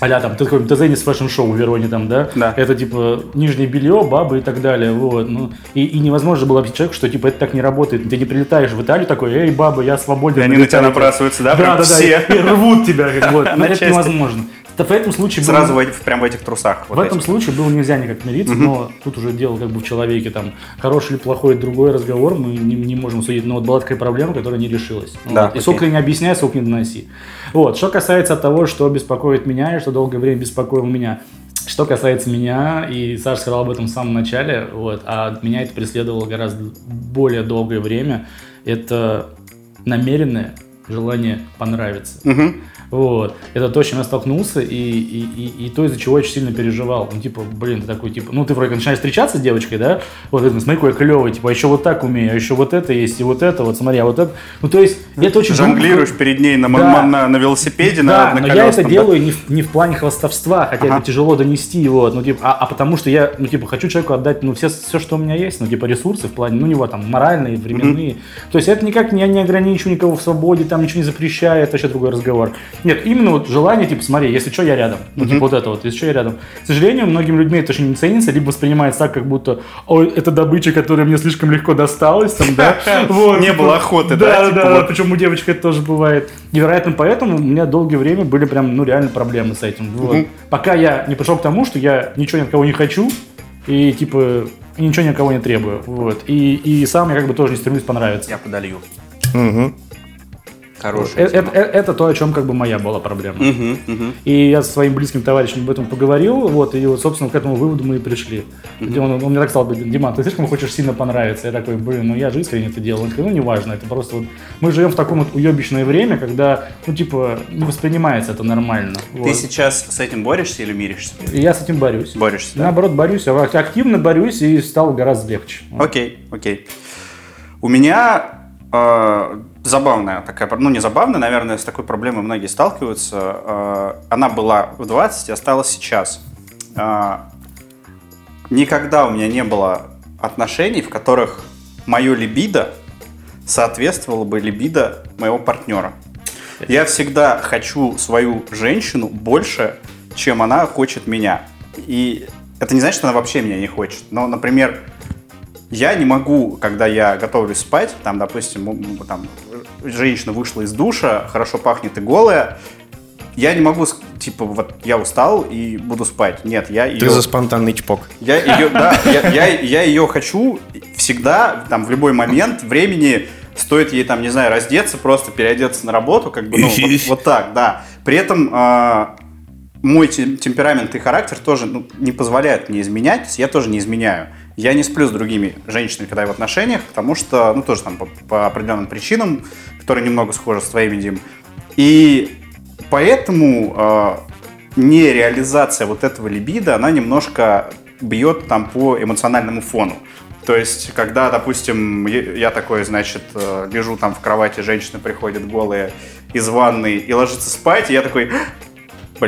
а там, ты такой Tezenis fashion show в Вероне, там, да?
Да.
Это, типа, нижнее белье, бабы и так далее, вот, ну, и, и невозможно было объяснить человеку, что, типа, это так не работает. Ты не прилетаешь в Италию такой, эй, баба, я свободен.
И они на тебя
налетайте».
набрасываются, да,
Да, да, да, и, и рвут тебя, *laughs* вот, но это невозможно. Да, В этом случае
Сразу в этих- прям в этих трусах.
в
вот
этом случае было нельзя никак мириться, но тут уже дело как бы в человеке, там, хороший или плохой, это другой разговор, мы не, не можем судить, но вот была такая проблема, которая не решилась.
Да,
Вот. И сколько не объясняй, сколько не доноси. Вот, что касается того, что беспокоит меня и что долгое время беспокоило меня, что касается меня, и Саша сказал об этом в самом начале, вот, а меня это преследовало гораздо более долгое время, это намеренное желание понравиться.
Мгм.
Вот. Это то, с чем я столкнулся, и, и, и, и то, из-за чего я очень сильно переживал. Ну, типа, блин, ты такой, типа, ну, ты вроде начинаешь встречаться с девочкой, да? Вот, это, смотри, какой я клевый, типа, а еще вот так умею, а еще вот это есть, и вот это, вот, смотри, а вот это. Ну, то есть, это очень...
Жонглируешь перед ней на,
Да.
на, на велосипеде,
Да,
на, на
но я это
да?
делаю не в, не в плане хвастовства, хотя
Ага.
это тяжело донести, вот, ну, типа, а, а потому что я, ну, типа, хочу человеку отдать, ну, все, все, что у меня есть, ну, типа, ресурсы в плане, ну, него там моральные, временные. То есть это никак не, не ограничиваю никого в свободе, там ничего не запрещаю, это вообще другой разговор. Нет, именно вот желание, типа, смотри, если что, я рядом. Ну, типа, вот это вот, если что, я рядом. К сожалению, многим людьми это очень не ценится, либо воспринимается так, как будто, ой, это добыча, которая мне слишком легко досталась, там, да. *laughs* Вот,
Не
типа,
было охоты, да,
Да,
типа
да,
вот.
причем у девочек это тоже бывает. И, вероятно, поэтому у меня долгое время были прям, ну, реально проблемы с этим. Вот. Пока я не пришел к тому, что я ничего ни от кого не хочу, и, типа, ничего ни от кого не требую. Вот. И, и сам я как бы тоже не стремлюсь понравиться.
Я подолью.
Мгм.
Хорошая
Это, э- это то, о чем как бы моя была проблема.
Мгм, мгм.
И я со своим близким товарищем об этом поговорил, вот, и вот, собственно, к этому выводу мы и пришли. Где Он, он мне так сказал, Диман, ты слишком хочешь сильно понравиться. Я такой, блин, ну я же искренне это делал. Он такой, ну неважно, это просто вот... Мы живем в таком вот уебищное время, когда, ну, типа, не воспринимается это нормально.
Ты
Вот.
сейчас с этим борешься или миришься?
Я с этим борюсь.
Борешься, да?
Наоборот, борюсь, я активно борюсь и стал гораздо легче.
Окей, окей. У меня э, забавная такая, ну не забавная, наверное, с такой проблемой многие сталкиваются. Э, она была в 20 и осталась сейчас. Э, никогда у меня не было отношений, в которых мое либидо соответствовало бы либидо моего партнера. Я всегда хочу свою женщину больше, чем она хочет меня. И это не значит, что она вообще меня не хочет. Но, например, я не могу, когда я готовлюсь спать, там, допустим, там, женщина вышла из душа, хорошо пахнет и голая, я не могу, типа, вот я устал и буду спать. Нет, я ее...
Ты за спонтанный чпок.
Я ее, да, я, я, я ее хочу всегда, там, в любой момент времени, стоит ей, там, не знаю, раздеться, просто переодеться на работу, как бы, ну, вот, *laughs* вот так, да. При этом, а, мой те- темперамент и характер тоже ну, не позволяют мне изменять, я тоже не изменяю. Я не сплю с другими женщинами, когда я в отношениях, потому что, ну, тоже там по, по определенным причинам, которые немного схожи с твоими, Дим. И поэтому э, нереализация вот этого либидо, она немножко бьет там по эмоциональному фону. То есть, когда, допустим, я такой, значит, э, лежу там в кровати, женщина приходит голая из ванной и ложится спать, и я такой,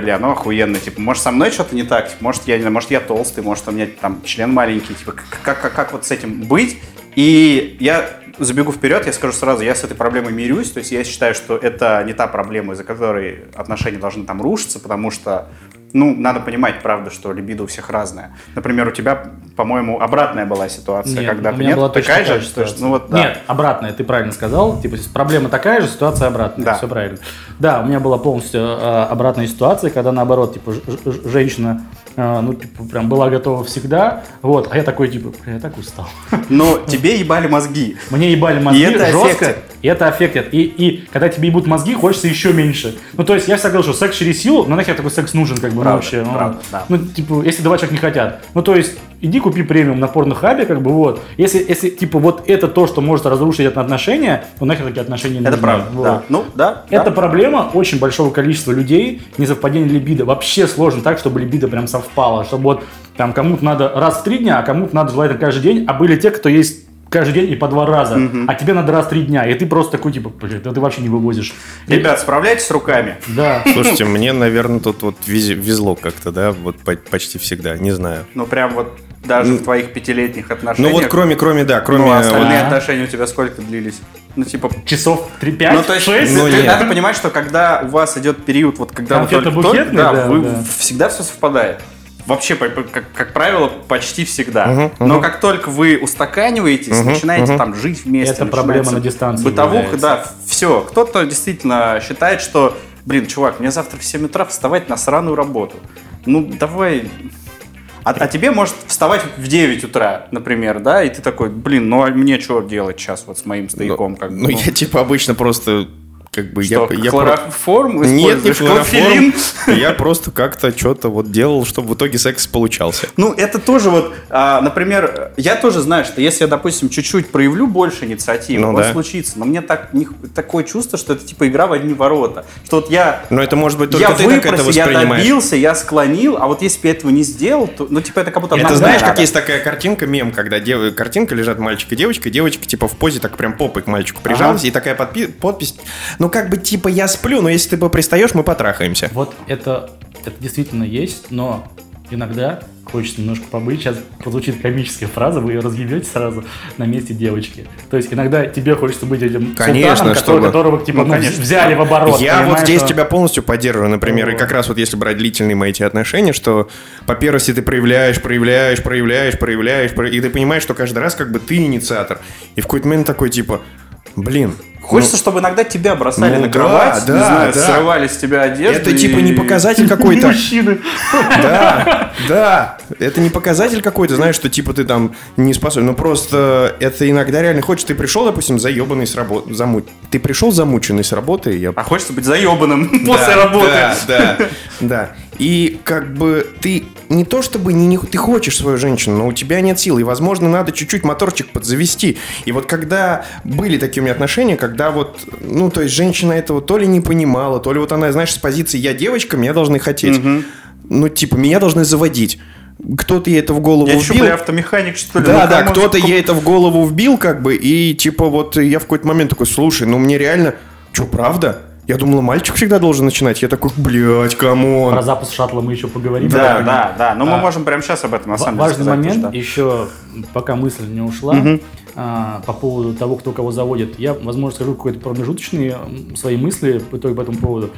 бля, ну охуенно, типа, может, со мной что-то не так, типа, может, я, не знаю, может, я толстый, может, у меня там член маленький, типа, как, как, как вот с этим быть? И я забегу вперед, я скажу сразу, я с этой проблемой мирюсь, то есть я считаю, что это не та проблема, из-за которой отношения должны там рушиться, потому что, ну, надо понимать, правда, что либидо у всех разное. Например, у тебя, по-моему, обратная была ситуация,
Нет,
когда
у меня
нет,
была
такая же, есть,
ситуация.
ну вот, да.
Нет, обратная, ты правильно сказал. Типа, проблема такая же, ситуация обратная.
Да.
Все правильно. Да, у меня была полностью э, обратная ситуация, когда наоборот, типа, женщина, ну, типа, прям была готова всегда. Вот, а я такой, типа, я так устал.
Но тебе ебали мозги.
Мне ебали мозги
И это
жестко,
аффектит.
и это аффектит. И, и когда тебе ебут мозги, хочется еще меньше. Ну, то есть, я всегда говорил, что секс через силу, ну, нахер такой секс нужен, как бы, ну,
Правда,
вообще. ну,
правда, да.
Ну, типа, если два человека не хотят. Ну, то есть, иди купи премиум на порнохабе, как бы, вот. Если, если, типа, вот это то, что может разрушить это отношения, то нахер такие отношения не
Это
нужны.
правда,
Вот.
да. Ну, да.
Это
да.
проблема очень большого количества людей, несовпадение либидо. Вообще сложно так, чтобы либидо прям совпало, чтобы вот там кому-то надо раз в три дня, а кому-то надо желательно каждый день, а были те, кто есть каждый день и по два раза, а тебе надо раз в три дня, и ты просто такой, типа, блин, да ты вообще не вывозишь.
Ребят, справляйтесь с руками.
Да.
Слушайте, мне, наверное, тут вот вез- везло как-то, да, вот по- почти всегда, не знаю.
Ну, прям вот даже в твоих пятилетних
Ну
отношениях.
вот кроме, кроме, да, кроме...
Ну, а остальные
вот-
отношения у тебя сколько длились? Ну, типа...
Часов 3-5,
Ну, то есть,
6.
ну,
ты-
нет.
надо понимать, что когда у вас идет период, вот когда вы только, только- да,
да,
вы
да.
всегда все совпадает. Вообще, как, как правило, почти всегда.
Мгм,
Но
мгм.
как только вы устаканиваетесь,
Мгм,
начинаете
мгм.
там жить вместе,
Это проблема на дистанции
Бытовуха, да, все. Кто-то действительно считает, что, блин, чувак, мне завтра в 7 утра вставать на сраную работу. Ну, давай... А, а тебе может вставать в 9 утра, например, да, и ты такой, блин, ну а мне что делать сейчас вот с моим стояком? как бы,
Ну, я типа обычно просто как бы...
что,
я, я
хлороформ
про- Нет, не хлороформ. Я просто как-то что-то вот делал, чтобы в итоге секс получался.
Ну, это тоже вот, а, например, я тоже знаю, что если я, допустим, чуть-чуть проявлю больше инициативы,
Ну
вот
да.
случится. Но мне так, не такое чувство, что это типа игра в одни ворота. Что вот я,
Но это может быть только
я
ты так это
я добился, я склонил, а вот если бы я этого не сделал, то, ну, типа, это как будто
Это знаешь,
надо.
как есть такая картинка, мем, когда дев- картинка лежат мальчик и девочка, и девочка типа в позе так прям попой к мальчику прижалась, и такая подпи- подпись, ну как бы типа я сплю, но если ты пристаешь, мы потрахаемся.
Вот это, это действительно есть, но иногда хочется немножко побыть. Сейчас прозвучит комическая фраза, вы ее разъебете сразу на месте девочки. То есть иногда тебе хочется быть этим
Конечно,
султаном,
чтобы-
который- которого типа
Ну,
ну,
конечно.
взяли в оборот.
Я вот здесь
что-
тебя полностью поддерживаю, например, и
Вот.
как раз вот если брать длительные мои эти отношения, что по первости ты проявляешь, проявляешь, проявляешь, проявляешь, про- и ты понимаешь, что каждый раз как бы ты инициатор. И в какой-то момент такой типа, блин,
Хочется, чтобы иногда тебя бросали
ну
на кровать,
да,
не знаю,
да.
срывали с тебя одежду.
это типа
и-
не показатель *laughs* какой-то.
Мужчины.
Да, *laughs* да. Это не показатель какой-то, знаешь, что типа ты там не способен. Ну просто это иногда реально хочешь. Ты пришел, допустим, заебанный с работы. Заму... Ты пришел замученный с работы, я
А хочется быть заебанным *laughs* после работы.
Да, да, да. И как бы ты не то чтобы не, не- ты хочешь свою женщину, но у тебя нет сил. И, возможно, надо чуть-чуть моторчик подзавести. И вот когда были такие у меня отношения, когда вот, ну, то есть женщина этого то ли не понимала, то ли вот она, знаешь, с позиции «я девочка, меня должны хотеть». Ну, типа, меня должны заводить. Кто-то ей это в голову
Я
вбил.
бля, автомеханик, что ли?
Да,
Ну,
да, кто-то ей это в голову вбил, как бы, и типа вот я в какой-то момент такой, слушай, ну мне реально, что, правда? Я думала, мальчик всегда должен начинать. Я такой, блядь, come on.
Про запуск шаттла мы еще поговорим.
Да, да, да. Но мы
А,
можем прямо сейчас об этом, на самом деле,
Важный
сказать
момент,
да.
еще пока мысль не ушла, а, по поводу того, кто кого заводит. Я, возможно, скажу какой-то промежуточные свои мысли по, итогу по этому поводу.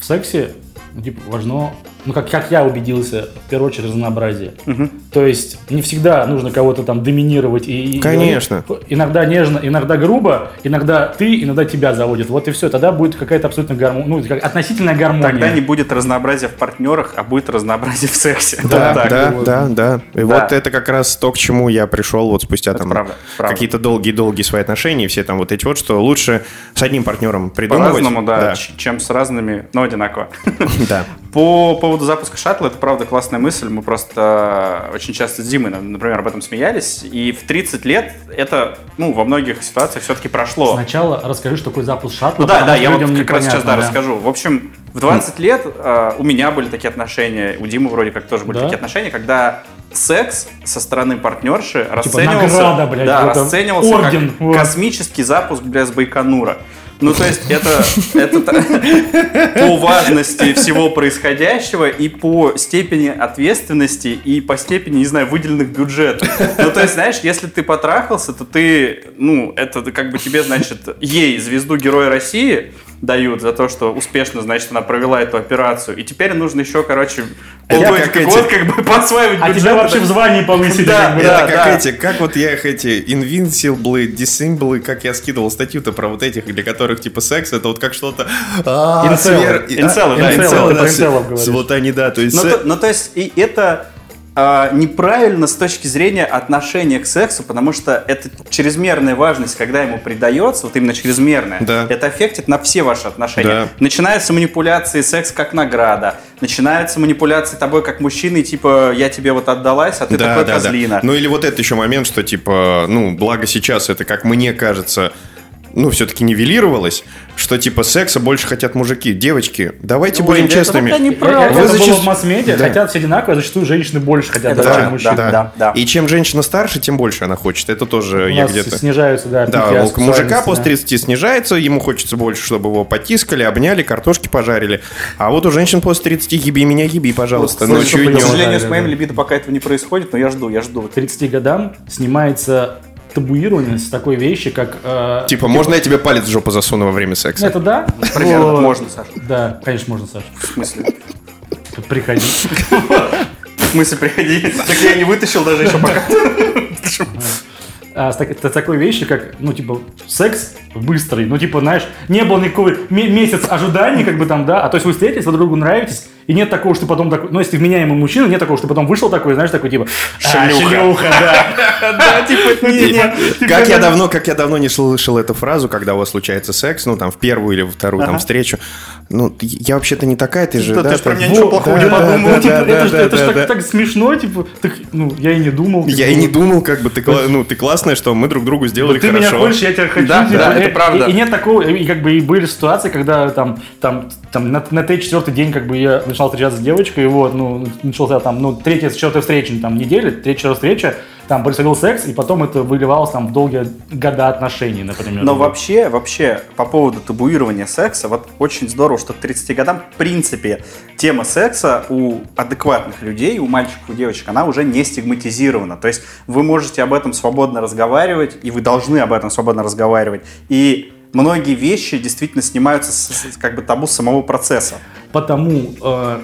В сексе ну, типа, важно, ну, как, как я убедился, в первую очередь, разнообразие. То есть не всегда нужно кого-то там доминировать. И, и-
Конечно.
и- иногда нежно, иногда грубо, иногда ты, иногда тебя заводят. Вот и все. Тогда будет какая-то абсолютно гармония, ну, как относительная гармония.
Тогда не будет разнообразия в партнерах, а будет разнообразие в сексе.
Да,
Вот
да,
вот.
да, да. И
Да.
вот это как раз то, к чему я пришел вот спустя
Это
там
правда, правда.
какие-то долгие-долгие свои отношения, все там вот эти вот, что лучше с одним партнером придумывать.
По-разному, да,
Да,
чем с разными, но одинаково. *laughs*
да.
По поводу запуска шаттла, это правда классная мысль. Мы просто очень часто с Димой, например, об этом смеялись. И в 30 лет это, ну, во многих ситуациях все-таки прошло.
Сначала расскажи, что такое запуск шаттла.
Ну да, да, я вот как раз сейчас да,
непонятно,
расскажу. В общем, в 20 лет э, у меня были такие отношения, у Димы вроде как тоже были
Да?
такие отношения, когда секс со стороны партнерши расценивался,
Типа награда, блядь,
да, расценивался
орден,
как
вот.
космический запуск, бля, с Байконура. Ну, то есть это, это по важности всего происходящего и по степени ответственности и по степени, не знаю, выделенных бюджетов. Ну, то есть, знаешь, если ты потрахался, то ты, ну, это как бы тебе, значит, ей звезду Героя России дают за то, что успешно, значит, она провела эту операцию. И теперь нужно еще, короче,
Это
полгодика,
как эти-
год как бы подсваивать
А
бюджет.
тебя вообще в звании повысили.
Да,
как бы,
да.
Это как эти, как вот я их эти инвинсиблы, диссимблы, как я скидывал статью-то про вот этих, для которых типа секс, это вот как что-то... а,
Инцелы.
свер- и-
Инцелы, да,
Инцелы,
да.
Вот они, да, то есть...
Ну, то, ну, есть, и это а, неправильно с точки зрения отношения к сексу, потому что это чрезмерная важность, когда ему придается, вот именно чрезмерная,
Да.
это аффектит на все ваши отношения.
Да.
Начинаются манипуляции секс как награда, начинаются манипуляции тобой как мужчиной, типа я тебе вот отдалась, а ты
да,
такой
да, да.
козлина.
Ну или вот это еще момент, что типа, ну, благо сейчас это, как мне кажется, ну, все-таки нивелировалось, что типа секса больше хотят мужики. Девочки, давайте
Ой,
будем
да это
честными.
Я-
неправда.
Вы
Это было
зачаст-
в масс-медиа,
Да.
хотят все одинаково, а зачастую женщины больше хотят,
Это да,
чем мужчины.
да, да, да.
И чем женщина старше, тем больше она хочет. Это тоже
У
я
нас
где-то...
снижаются, да,
Да, волк мужика
асексуальности,
после
да.
30 снижается, ему хочется больше, чтобы его потискали, обняли, картошки пожарили. А вот у женщин после 30 еби меня, еби, пожалуйста,
Вот,
ночью и
слушай,
К
днем.
сожалению,
Да,
с моим
да.
либидо пока этого не происходит, но я жду, я жду.
К 30 годам снимается табуирование с такой вещи, как... э,
Типа, можно я тебе палец в жопу засуну во время секса?
Это да?
Примерно
Но-
можно, Саша.
Да, конечно, можно, Саша.
В смысле?
Приходи.
В смысле, приходи. Так я не вытащил даже еще пока.
А, с так- это такой вещи, как, ну, типа, секс быстрый, ну, типа, знаешь, не было никакой ме- месяц ожиданий, как бы там, да, а то есть вы встретились, вы друг другу нравитесь, и нет такого, что потом такой, ну, если ты вменяемый мужчина, нет такого, что потом вышел такой, знаешь, такой, типа, «А,
Шлюха».
шлюха, да. *laughs*
Да, типа, *laughs* не-не.
Как я давно, как я давно не слышал эту фразу, когда у вас случается секс, ну там в первую или во вторую там встречу. Ну, я вообще-то не такая, ты же,
Да,
да?
ты ж про меня ничего плохого не
да,
подумал.
да,
типа,
да,
это ж
да,
это ж
да,
так смешно, типа, так, ну, я и не думал.
Я и не думал, как бы ты, ну, ты классная, что мы друг другу сделали
ты меня
хорошо.
хочешь, я тебя хочу.
Да,
типа,
да, это правда.
И, нет такого, и как бы и были ситуации, когда там, там, там на, на третий, четвертый день как бы я начал встречаться с девочкой, и вот, ну, начался там, ну, третья, четвертая встреча, там, недели, третья, встреча, там происходил секс, и потом это выливалось там в долгие года отношений, например.
Но вообще, вообще, по поводу табуирования секса, вот очень здорово, что к 30 годам, в принципе, тема секса у адекватных людей, у мальчиков и девочек, она уже не стигматизирована. То есть вы можете об этом свободно разговаривать, и вы должны об этом свободно разговаривать. И многие вещи действительно снимаются с, с- как бы табу самого процесса.
Потому э,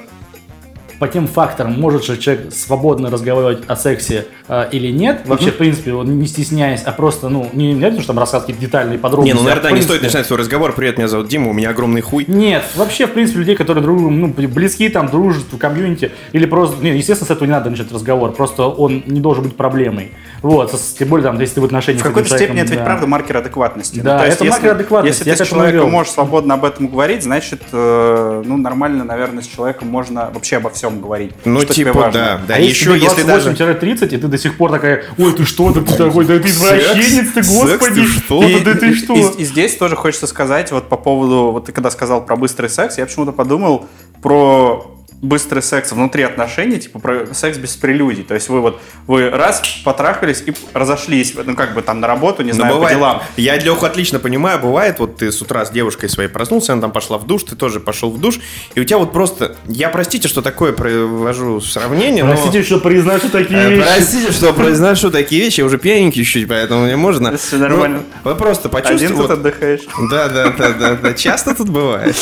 по тем факторам, может же человек свободно разговаривать о сексе э, или нет, вообще, в принципе, он не стесняясь, а просто, ну, не не обязательно, что там рассказывать какие-то детальные
Не,
подробности.
ну,
а,
наверное,
в
не стоит
принципе-
начинать свой разговор. Привет, меня зовут Дима, у меня огромный хуй.
Нет, вообще, в принципе, людей, которые друг другу, ну, близки, там, дружат в комьюнити, или просто, не, естественно, с этого не надо начать разговор, просто он не должен быть проблемой. Вот, с- тем более, там, если ты в отношениях
В какой-то степени это ведь
да.
правда маркер адекватности.
Да,
то есть
это
если-
маркер адекватности,
Если
я
ты с человеком можешь свободно об этом говорить, значит, э, ну, нормально, наверное, с человеком можно вообще обо всем говорить.
Ну,
что тебе
типа,
важно.
да. Да,
а
еще
если,
даже...
28-30, и ты до сих пор такая, ой, ты что, да ты такой, да ты извращенец, ты, господи,
Секс, ты что?
да, да ты что?
И, и здесь тоже хочется сказать вот по поводу, вот ты когда сказал про быстрый секс, я почему-то подумал про быстрый секс внутри отношений, типа про секс без прелюдий. То есть вы вот, вы раз потрахались и разошлись, ну как бы там на работу, не
Ну,
знаю,
бывает,
по делам.
Я Леху отлично понимаю, бывает, вот ты с утра с девушкой своей проснулся, она там пошла в душ, ты тоже пошел в душ, и у тебя вот просто, я простите, что такое провожу сравнение, но...
Простите, что произношу такие
Э,
вещи.
Простите, что *laughs* произношу такие вещи, я уже пьяненький чуть-чуть, поэтому мне можно.
Всё нормально.
Ну, Вы просто почувствуйте.
Один тут
вот-
отдыхаешь.
Да, да, да, да, да. Часто тут бывает.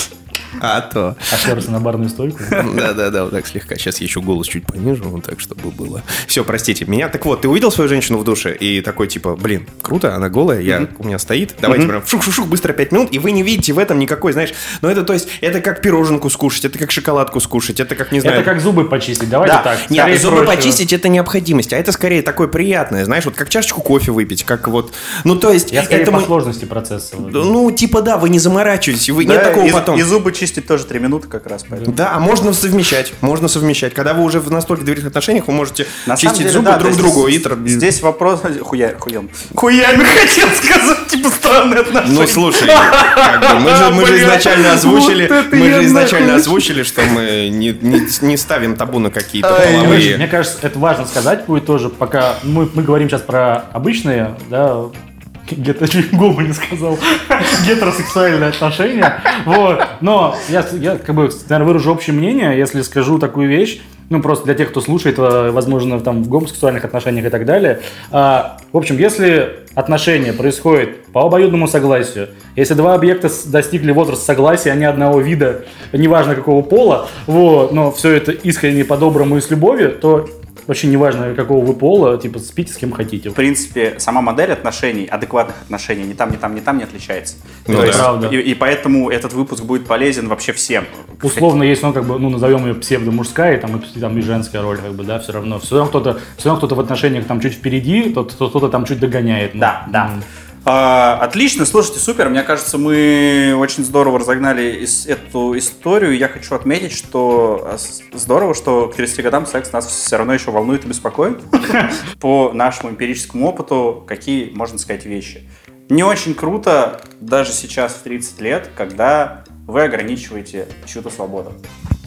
А то.
Оперся на барную стойку.
Да, да, да, вот так слегка. Сейчас еще голос чуть понижу, вот так, чтобы было. Все, простите. Меня, так вот, ты увидел свою женщину в душе и такой, типа, блин, круто, она голая, я, у меня стоит, давайте прям шух-шух-шух, быстро 5 минут, и вы не видите в этом никакой, знаешь, ну это, то есть, это как пироженку скушать, это как шоколадку скушать, это как, не знаю...
Это как зубы почистить, давайте
Да.
так.
Нет, зубы
проще.
почистить это необходимость, а это скорее такое приятное, знаешь, вот как чашечку кофе выпить, как вот, ну то есть,
Я скорее
это
по сложности процесса.
ну типа да, вы не заморачиваетесь, вы нет
Да,
такого
и,
потом.
и зубы чистить чистить тоже три минуты как раз. Поэтому.
Да, а можно совмещать, можно совмещать. Когда вы уже в настолько доверительных отношениях, вы можете
На
чистить
деле,
зубы
да,
друг другу. и
здесь-
тр-
Здесь вопрос... *laughs* Хуя, хуем. Хуями хотел сказать, типа, странные отношения.
Ну, слушай, как бы мы же, мы же изначально озвучили,
вот
мы же изначально
нахуй.
озвучили, что мы не, не, не ставим табу на какие-то
Ай,
Мне
половые.
кажется, это важно сказать будет тоже, пока мы, мы говорим сейчас про обычные, да, чуть губы не сказал, *laughs* гетеросексуальные отношения, вот, но я, я как бы, наверное, выражу общее мнение, если скажу такую вещь, ну, просто для тех, кто слушает, э, возможно, там, в гомосексуальных отношениях и так далее. А, в общем, если отношения происходят по обоюдному согласию, если два объекта достигли возраста согласия, они одного вида, неважно какого пола, вот, но все это искренне по-доброму и с любовью, то вообще неважно какого вы пола, типа спите с кем хотите.
В принципе, сама модель отношений, адекватных отношений, ни там, ни там, ни там не отличается.
Ну да.
есть,
Правда.
И, и поэтому этот выпуск будет полезен вообще всем.
Условно, если он как бы, ну, назовем ее псевдомужская, там, и, там и женская роль, как бы, да, все равно. Все равно кто-то, все равно кто-то в отношениях там чуть впереди, тот, кто- кто-то там чуть догоняет. ну.
Да, да.
М.
А, отлично, слушайте, супер. Мне кажется, мы очень здорово разогнали ис- эту историю. Я хочу отметить, что а, здорово, что к 30 годам секс нас все равно еще волнует и беспокоит. *laughs* По нашему эмпирическому опыту, какие, можно сказать, вещи. Не очень круто даже сейчас в 30 лет, когда вы ограничиваете чью-то свободу.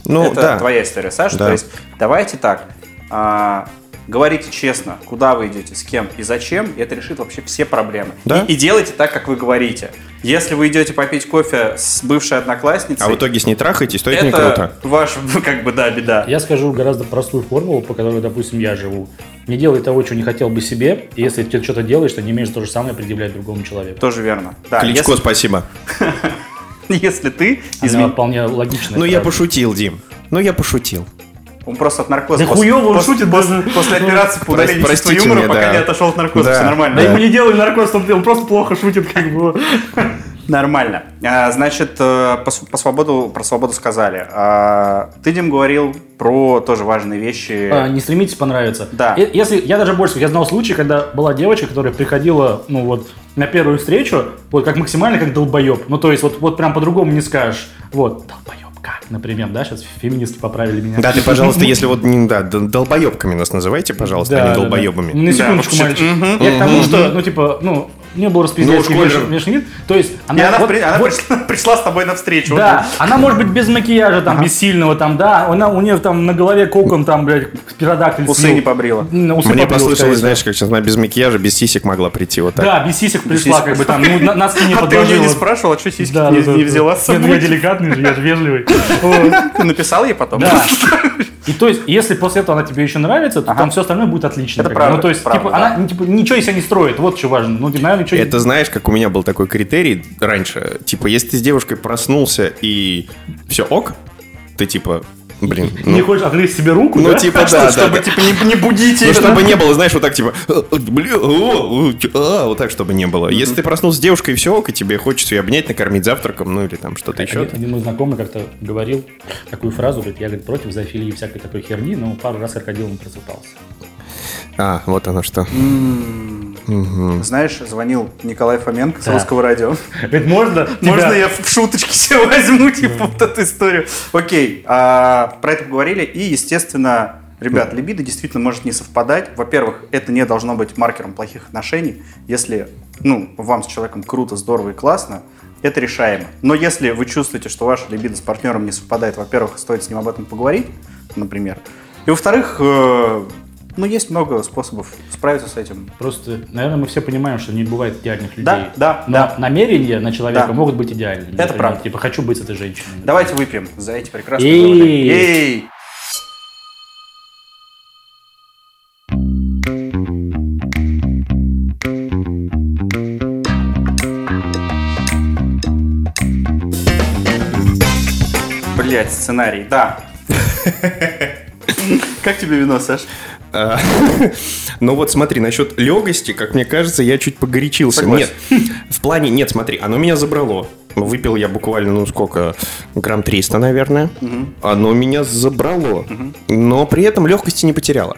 Ну,
Это
да.
твоя история, Саша.
Да.
То есть давайте так. а, говорите честно, куда вы идете, с кем и зачем, и это решит вообще все проблемы.
Да.
И, и делайте так, как вы говорите. Если вы идете попить кофе с бывшей одноклассницей,
А в итоге с ней трахаетесь, то это, не круто.
ваш, *laughs* как бы, да, беда.
Я скажу гораздо простую формулу, по которой, допустим, я живу. Не делай того, чего не хотел бы себе, и если ты что-то делаешь, то не имеешь то же самое предъявлять другому человеку.
Тоже верно. Да,
Кличко, спасибо.
если, *laughs* если ты
Она вполне логично.
Ну, я пошутил, Дим. Ну, я пошутил.
Он просто от наркоза.
Да
после-
хуёво он
после-
шутит
после,
даже.
после операции по удалению чувства юмора, пока
да.
не отошел от наркоза.
Да.
Все нормально.
Да ему не делай наркоз, он, он просто плохо шутит, как бы.
Нормально. А, Значит, э, по, по свободу, про свободу сказали. А, Ты, Дим, говорил про тоже важные вещи.
А, не стремитесь понравиться.
Да.
И- Если, я даже больше, я знал случай, когда была девочка, которая приходила, ну вот, на первую встречу, вот как максимально как долбоеб. Ну, то есть, вот, вот прям по-другому не скажешь. Вот, долбоебка, например, да, сейчас феминистки поправили меня.
Да, ты, пожалуйста, если вот, не- да, долбоебками нас называйте, пожалуйста, а не долбоебами.
да. На секундочку, мальчик. Я к тому, что, ну, типа, ну, у нее был распиздяйский
Ну,
внешний, вид. То есть,
И
она,
она,
вот-
при- она
вот-
пришла, *laughs* пришла с тобой навстречу.
Да, она может быть без макияжа, там, без сильного, там, да, она, у нее там на голове кокон, там, блядь, птеродактиль.
Усы
слил.
не побрила.
М, усы
Мне
побрила,
послышалось, знаешь, как сейчас она без макияжа, без сисек могла прийти вот так.
Да, без сисек пришла,
сисек
как бы там, ну, на, носки не *laughs*
А ты у нее
подложила.
не спрашивал, а что сиськи
Да,
не,
да,
не
да.
взяла с
Нет, ну,
собой?
я деликатный же, я же вежливый. *laughs* Вот.
Ты написал ей потом?
Да. И то есть, если после этого она тебе еще нравится, то там все остальное будет отлично.
Это правда,
Ну, то есть,
правда,
типа,
да.
она типа, ничего из себя не строит, вот что важно. Ну, типа, наверное, ничего
Это знаешь, как у меня был такой критерий раньше. Типа, если ты с девушкой проснулся и все ок, ты типа, блин,
не
ну,
хочешь отгрызть себе руку,
ну,
да?
типа, да, да,
Чтобы,
да.
типа, не, не будите
Ну, чтобы не было, знаешь, вот так, типа, «Э, э, а», вот так, чтобы не было. Если ты проснулся с девушкой и все ок, и тебе хочется ее обнять, накормить завтраком, ну, или там что-то еще.
Один, мой знакомый как-то говорил такую фразу, говорит, я говорит, против зоофилии всякой такой херни, но пару раз крокодилом просыпался.
А, вот оно что.
Знаешь, звонил Николай Фоменко с
Да.
русского радио. *laughs*
Говорит, можно?
Можно я в шуточки *laughs* себе возьму, типа, вот эту историю? Окей, а, про это поговорили. И, естественно, ребят, либидо действительно может не совпадать. Во-первых, это не должно быть маркером плохих отношений. Если, ну, вам с человеком круто, здорово и классно, это решаемо. Но если вы чувствуете, что ваша либидо с партнером не совпадает, во-первых, стоит с ним об этом поговорить, например. И, во-вторых, э, ну, есть много способов справиться с этим.
Просто, наверное, мы все понимаем, что не бывает идеальных людей.
Да, да,
Но
да.
намерения на человека
Да.
могут быть идеальными.
Это
Например,
правда.
Типа, хочу быть с этой женщиной.
Давайте выпьем за эти прекрасные
Эй!
Эй! Блять, сценарий, да. *laughs* Как тебе вино, Саш?
А, *laughs* Ну вот смотри, насчет легости, как мне кажется, я чуть погорячился.
Согласен.
Нет, в плане, нет, смотри, оно меня забрало. Выпил я буквально, ну сколько, грамм 300, наверное. Оно меня забрало. Но при этом легкости не потеряло.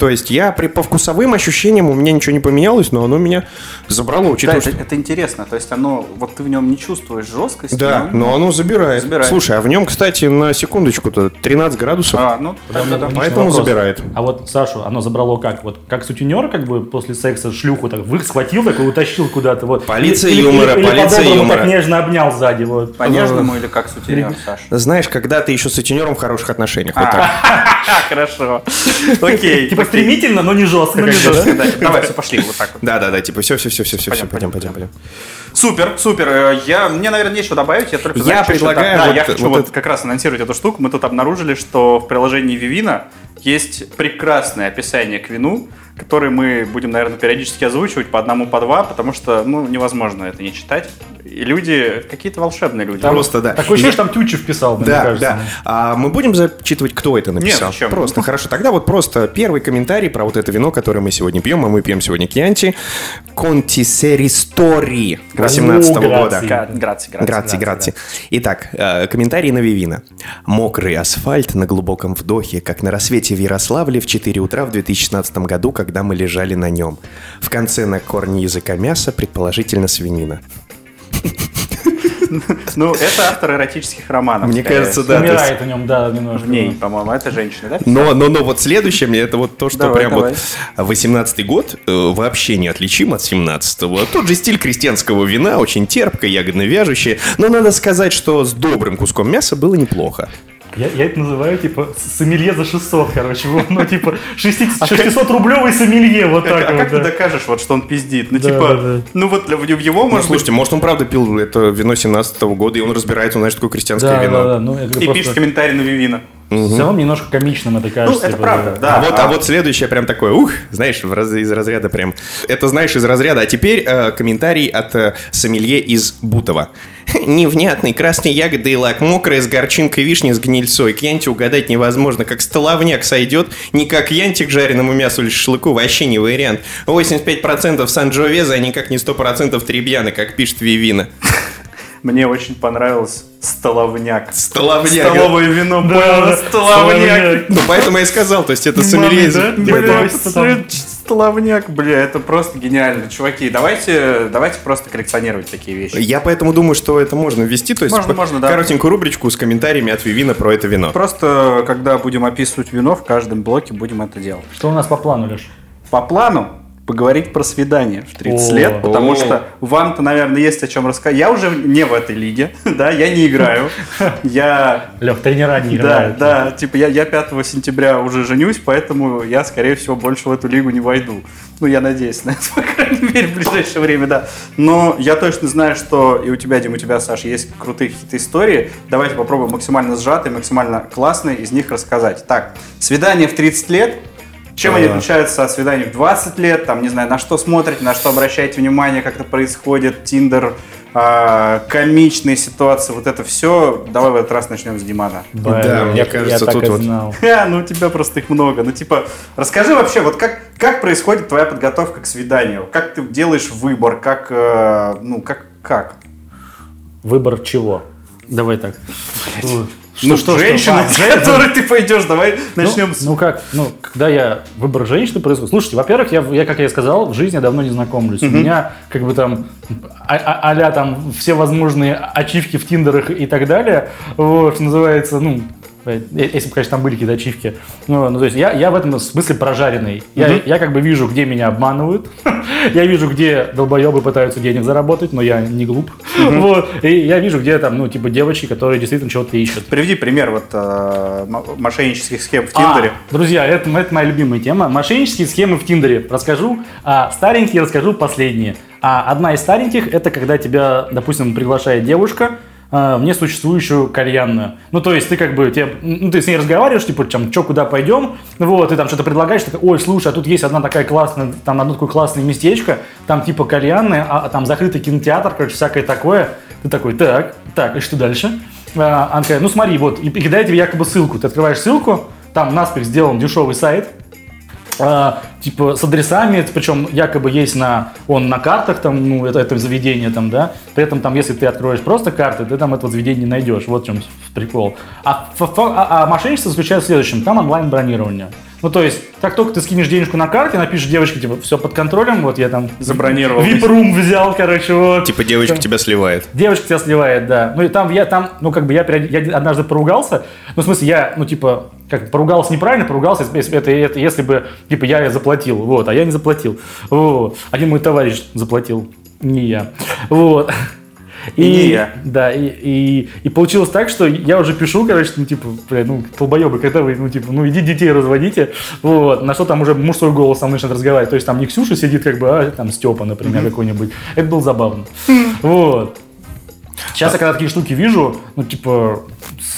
То есть я при, по вкусовым ощущениям у меня ничего не поменялось, но оно меня забрало,
Да,
учитывая,
это,
что...
это интересно. То есть оно, вот ты в нем не чувствуешь жесткости.
Да, но оно забирает.
Забирает.
Слушай, а в нем, кстати, на секундочку-то 13 градусов.
А, ну,
Да,
да, да, да.
Поэтому
Вопрос.
забирает.
А вот Сашу, оно забрало как? Вот как сутенер, как бы после секса шлюху так вы схватил, такой утащил куда-то. Вот.
Полиция
Или-
юмора,
или- или
полиция
по-доброму
юмора.
так нежно обнял сзади. Вот.
По-нежному или как сутенер, Саш?
Знаешь, когда ты еще с сутенером в хороших отношениях. Вот
А,
так. *laughs*
хорошо. *laughs* Окей.
Типа
окей.
Стремительно, но не жестко.
Ну, не жестко, да. Давай, все, пошли вот так вот.
Да, да, да, типа все, все, все, все, все,
Пойдем,
пойдем,
пойдем. Супер, супер. Э, Я, мне, наверное, нечего добавить. Я только
Я предлагаю
Да, я хочу
вот
как раз анонсировать эту штуку. Мы тут обнаружили, что в приложении Vivina есть прекрасное описание к вину, которое мы будем, наверное, периодически озвучивать по одному, по два, потому что, ну, невозможно это не читать. И люди, какие-то волшебные люди.
Там
Просто, да.
Такое ощущение, что там Тютчев писал, мне
Да,
кажется.
да. А мы будем зачитывать, кто это написал?
Нет, зачем?
Просто, хорошо. Тогда вот просто первый комментарий про вот это вино, которое мы сегодня пьем, а мы пьем сегодня Кьянти. Контисеристори 18
О,
года.
грации.
Га- Грации, грации.
Грации, грации. Итак, э, комментарий на Вивина. Мокрый асфальт на глубоком вдохе, как на рассвете в Ярославле в 4 утра в 2016 году, когда мы лежали на нем. В конце на корне языка мяса, предположительно свинина.
Ну, это автор эротических романов.
Мне
скорее
кажется, да. то есть-
Умирает в нем, да, немножко.
В ней, по-моему, это женщина, да?
Но, но, но вот следующее мне это вот то, что
Давай,
прям
давай.
вот 18-й год э, вообще не отличим от 17-го. Тот же стиль крестьянского вина, очень терпкое, ягодно-вяжущее. Но надо сказать, что с добрым куском мяса было неплохо.
Я, я это называю, типа, сомелье за 600, короче. Ну, типа, 600-рублевый сомелье, вот
Как-
так
а
вот.
как ты докажешь, вот, что он пиздит? Ну,
Да,
типа,
да,
ну вот в его,
Ну,
может быть,
слушайте, может, он правда пил это вино 17-го года, и он разбирается, он знает, что такое крестьянское
Да,
вино.
да, да. Ну,
и
просто
пишет комментарий на Вивина.
Все равно немножко комичным это кажется.
это
типа,
правда, да.
А вот, а вот следующее прям такое, ух, знаешь, в раз- из разряда прям. Это знаешь из разряда. А теперь э, комментарий от э, сомелье из Бутова. *laughs* Невнятный, красные ягоды и лак, мокрая с горчинкой вишни с гнильцой. К янте угадать невозможно, как столовняк сойдет, не как янти к жареному мясу или шашлыку, вообще не вариант. 85% Сан-Джовеза, а никак не 100% Требьяна, как пишет Вивина. *laughs*
Мне очень понравилось столовняк.
Столовняк.
Столовое вино,
Да,
понял,
да,
столовняк.
Ну, поэтому я и сказал, то есть это сомелье
да?
Бля, столовняк, бля, это просто гениально. Чуваки, давайте, давайте просто коллекционировать такие вещи.
Я поэтому думаю, что это можно ввести, то есть
Можно,
по-
можно, да.
коротенькую рубричку с комментариями от Вивина про это вино.
Просто, когда будем описывать вино, в каждом блоке будем это делать.
Что у нас по плану, Леш?
По плану поговорить про свидание в 30
О.
лет, потому
О.
что вам-то, наверное, есть о чем рассказать. Я уже не в этой лиге, *laughs* да, я не играю. *laughs* Я
Лех, тренера не
Да,
играют.
да, типа я, я 5 сентября уже женюсь, поэтому я, скорее всего, больше в эту лигу не войду. Ну, я надеюсь на это, *laughs* по крайней мере, в ближайшее время, да. Но я точно знаю, что и у тебя, Дим, у тебя, Саш, есть крутые какие-то истории. Давайте попробуем максимально сжатые, максимально классные из них рассказать. Так, свидание в 30 лет. Чем они
Да.
отличаются от свиданий в 20 лет? Там, не знаю, на что смотрите, на что обращаете внимание, как это происходит, Тиндер, а, комичные ситуации, вот это все. Давай в этот раз начнем с Димана.
Блин,
Да, мне
я,
кажется,
я так
тут вот-
знал.
Ха, ну у тебя просто их много. Ну, типа, расскажи вообще, вот как, как происходит твоя подготовка к свиданию? Как ты делаешь выбор? Как, э, ну, как, как?
Выбор чего? Давай так.
ну,
что, что?
женщина,
А,
с *laughs* которой ты пойдешь, давай
Ну,
начнем с...
Ну как, ну, когда я выбор женщины происходит. Слушайте, во-первых, я, я, как я и сказал, в жизни давно не знакомлюсь. У меня, как бы там, а- а- а-ля там все возможные ачивки в Тиндерах и так далее, вот, что называется, ну, если бы, конечно, там были какие-то ачивки. Ну, ну, то есть я, я в этом смысле прожаренный. Я, я как бы вижу, где меня обманывают. *laughs* я вижу, где долбоебы пытаются денег заработать, но я не глуп. Вот. И я вижу, где там, ну, типа, девочки, которые действительно чего-то ищут.
Приведи пример вот э, мошеннических схем в
А,
Тиндере.
друзья, это, это моя любимая тема. Мошеннические схемы в Тиндере. Расскажу. А старенькие расскажу последние. А одна из стареньких это когда тебя, допустим, приглашает девушка а, в несуществующую кальянную. Ну, то есть ты как бы, тебе, ну, ты с ней разговариваешь, типа, там, что, куда пойдем, вот, ты там что-то предлагаешь, ты ой, слушай, а тут есть одна такая классная, там, одно такое классное местечко, там, типа, кальянная, а, а там закрытый кинотеатр, короче, всякое такое. Ты такой, так, так, и что дальше? А, она такая, ну, смотри, вот, и, и кидает тебе якобы ссылку. Ты открываешь ссылку, там наспех сделан дешевый сайт, а, типа с адресами, причем якобы есть на он на картах там, ну это, это заведение там, да. При этом там, если ты откроешь просто карты, ты там этого заведения не найдешь. Вот в чем прикол. А, а, а мошенничество заключается в следующем: там онлайн бронирование. Ну, то есть, как только ты скинешь денежку на карте, напишешь девочке, типа, все под контролем, вот я там
Забронировал.
VIP-рум взял, короче, вот.
Типа девочка тебя сливает.
Девочка тебя сливает, да. Ну и там я там, ну как бы я, я однажды поругался. Ну в смысле я, ну типа, как поругался неправильно, поругался, если это, это если бы, типа, я заплатил, вот, а я не заплатил. Вот. Один мой товарищ заплатил, не я. Вот.
И не я.
Да, и, и, и получилось так, что я уже пишу, короче, ну, типа, бля, ну, толбоебы, когда вы, ну, типа, ну, иди детей разводите, вот, на что там уже мужской голос со мной начинает разговаривать, то есть там не Ксюша сидит, как бы, а там Степа, например, какой-нибудь, это было забавно, вот. Сейчас я когда такие штуки вижу, ну, типа,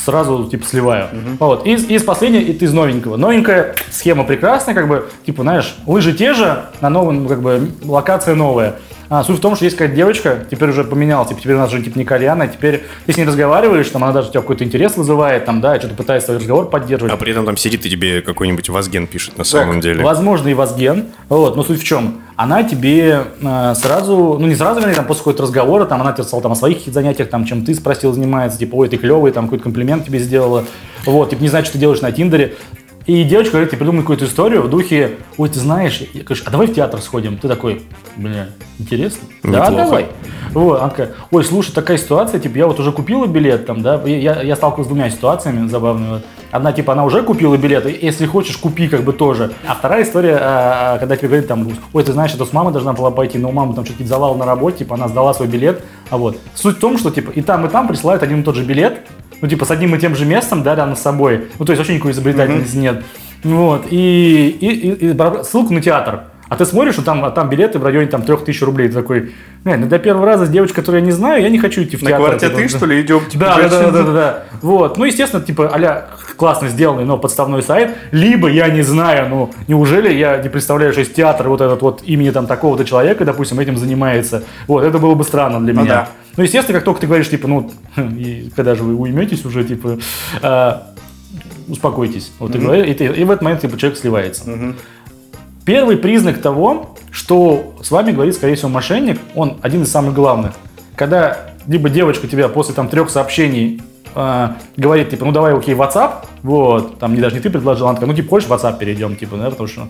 сразу, типа, сливаю. Вот. Из, из последнего, и из новенького. Новенькая схема прекрасная, как бы, типа, знаешь, лыжи те же, на новом, ну, как бы, локация новая. А, суть в том, что есть какая-то девочка, теперь уже поменялась, типа, теперь у нас же типа не Кальяна, теперь ты с ней разговариваешь, там она даже у тебя какой-то интерес вызывает, там, да, что-то пытается свой разговор поддерживать.
А при этом там сидит и тебе какой-нибудь Вазген пишет на самом
Так,
деле.
Возможно, и Вазген. Вот, но суть в чем? Она тебе э, сразу, ну не сразу, вернее, там после какого-то разговора, там она тебе сказала там, о своих занятиях, там, чем ты спросил, занимается, типа, ой, ты клевый, там какой-то комплимент тебе сделала. Вот, типа, не знаю, что ты делаешь на Тиндере. И девочка говорит, тебе придумай какую-то историю в духе, ой, ты знаешь, я, говорю, а давай в театр сходим. Ты такой, бля, интересно? Да,
Неплохо.
давай. Вот, она такая, ой, слушай, такая ситуация, типа, я вот уже купила билет, там, да, я, я сталкивался с двумя ситуациями забавными. Вот. Одна, типа, она уже купила билет, и если хочешь, купи, как бы, тоже. А вторая история, а, а, когда тебе говорит, там, ой, ты знаешь, это с мамой должна была пойти, но у мамы там что-то завал на работе, типа, она сдала свой билет, а вот. Суть в том, что, типа, и там, и там присылают один и тот же билет, ну, типа, с одним и тем же местом, да, рядом с собой. Ну, то есть, вообще никакой изобретательности нет. Вот, и, и, и- и ссылку на театр. А ты смотришь, что там, а там билеты в районе там 3000 рублей. Ты такой, «Не, ну для первого раза с девочкой, которую я не знаю, я не хочу идти в
На
театр.
квартире
Типа,
ты, что ли, идем? Типа,
Да, да, да, да, да, да. Вот. Ну, естественно, типа, а классно сделанный, но подставной сайт. Либо я не знаю, ну, неужели я не представляю, что есть театр вот этот вот имени там такого-то человека, допустим, этим занимается. Вот, это было бы странно для
Ну
меня.
да.
Ну, естественно, как только ты говоришь, типа, ну, и когда же вы уйметесь уже, типа, а, успокойтесь. Вот ты говоришь, и, ты- и в этот момент типа, человек сливается. Первый признак того, что с вами говорит, скорее всего, мошенник, он один из самых главных. Когда либо девочка тебя после там трех сообщений э, говорит, типа, ну давай, окей, WhatsApp, вот, там не даже не ты предложил, она такая, ну типа, хочешь WhatsApp перейдем, типа, да, потому что...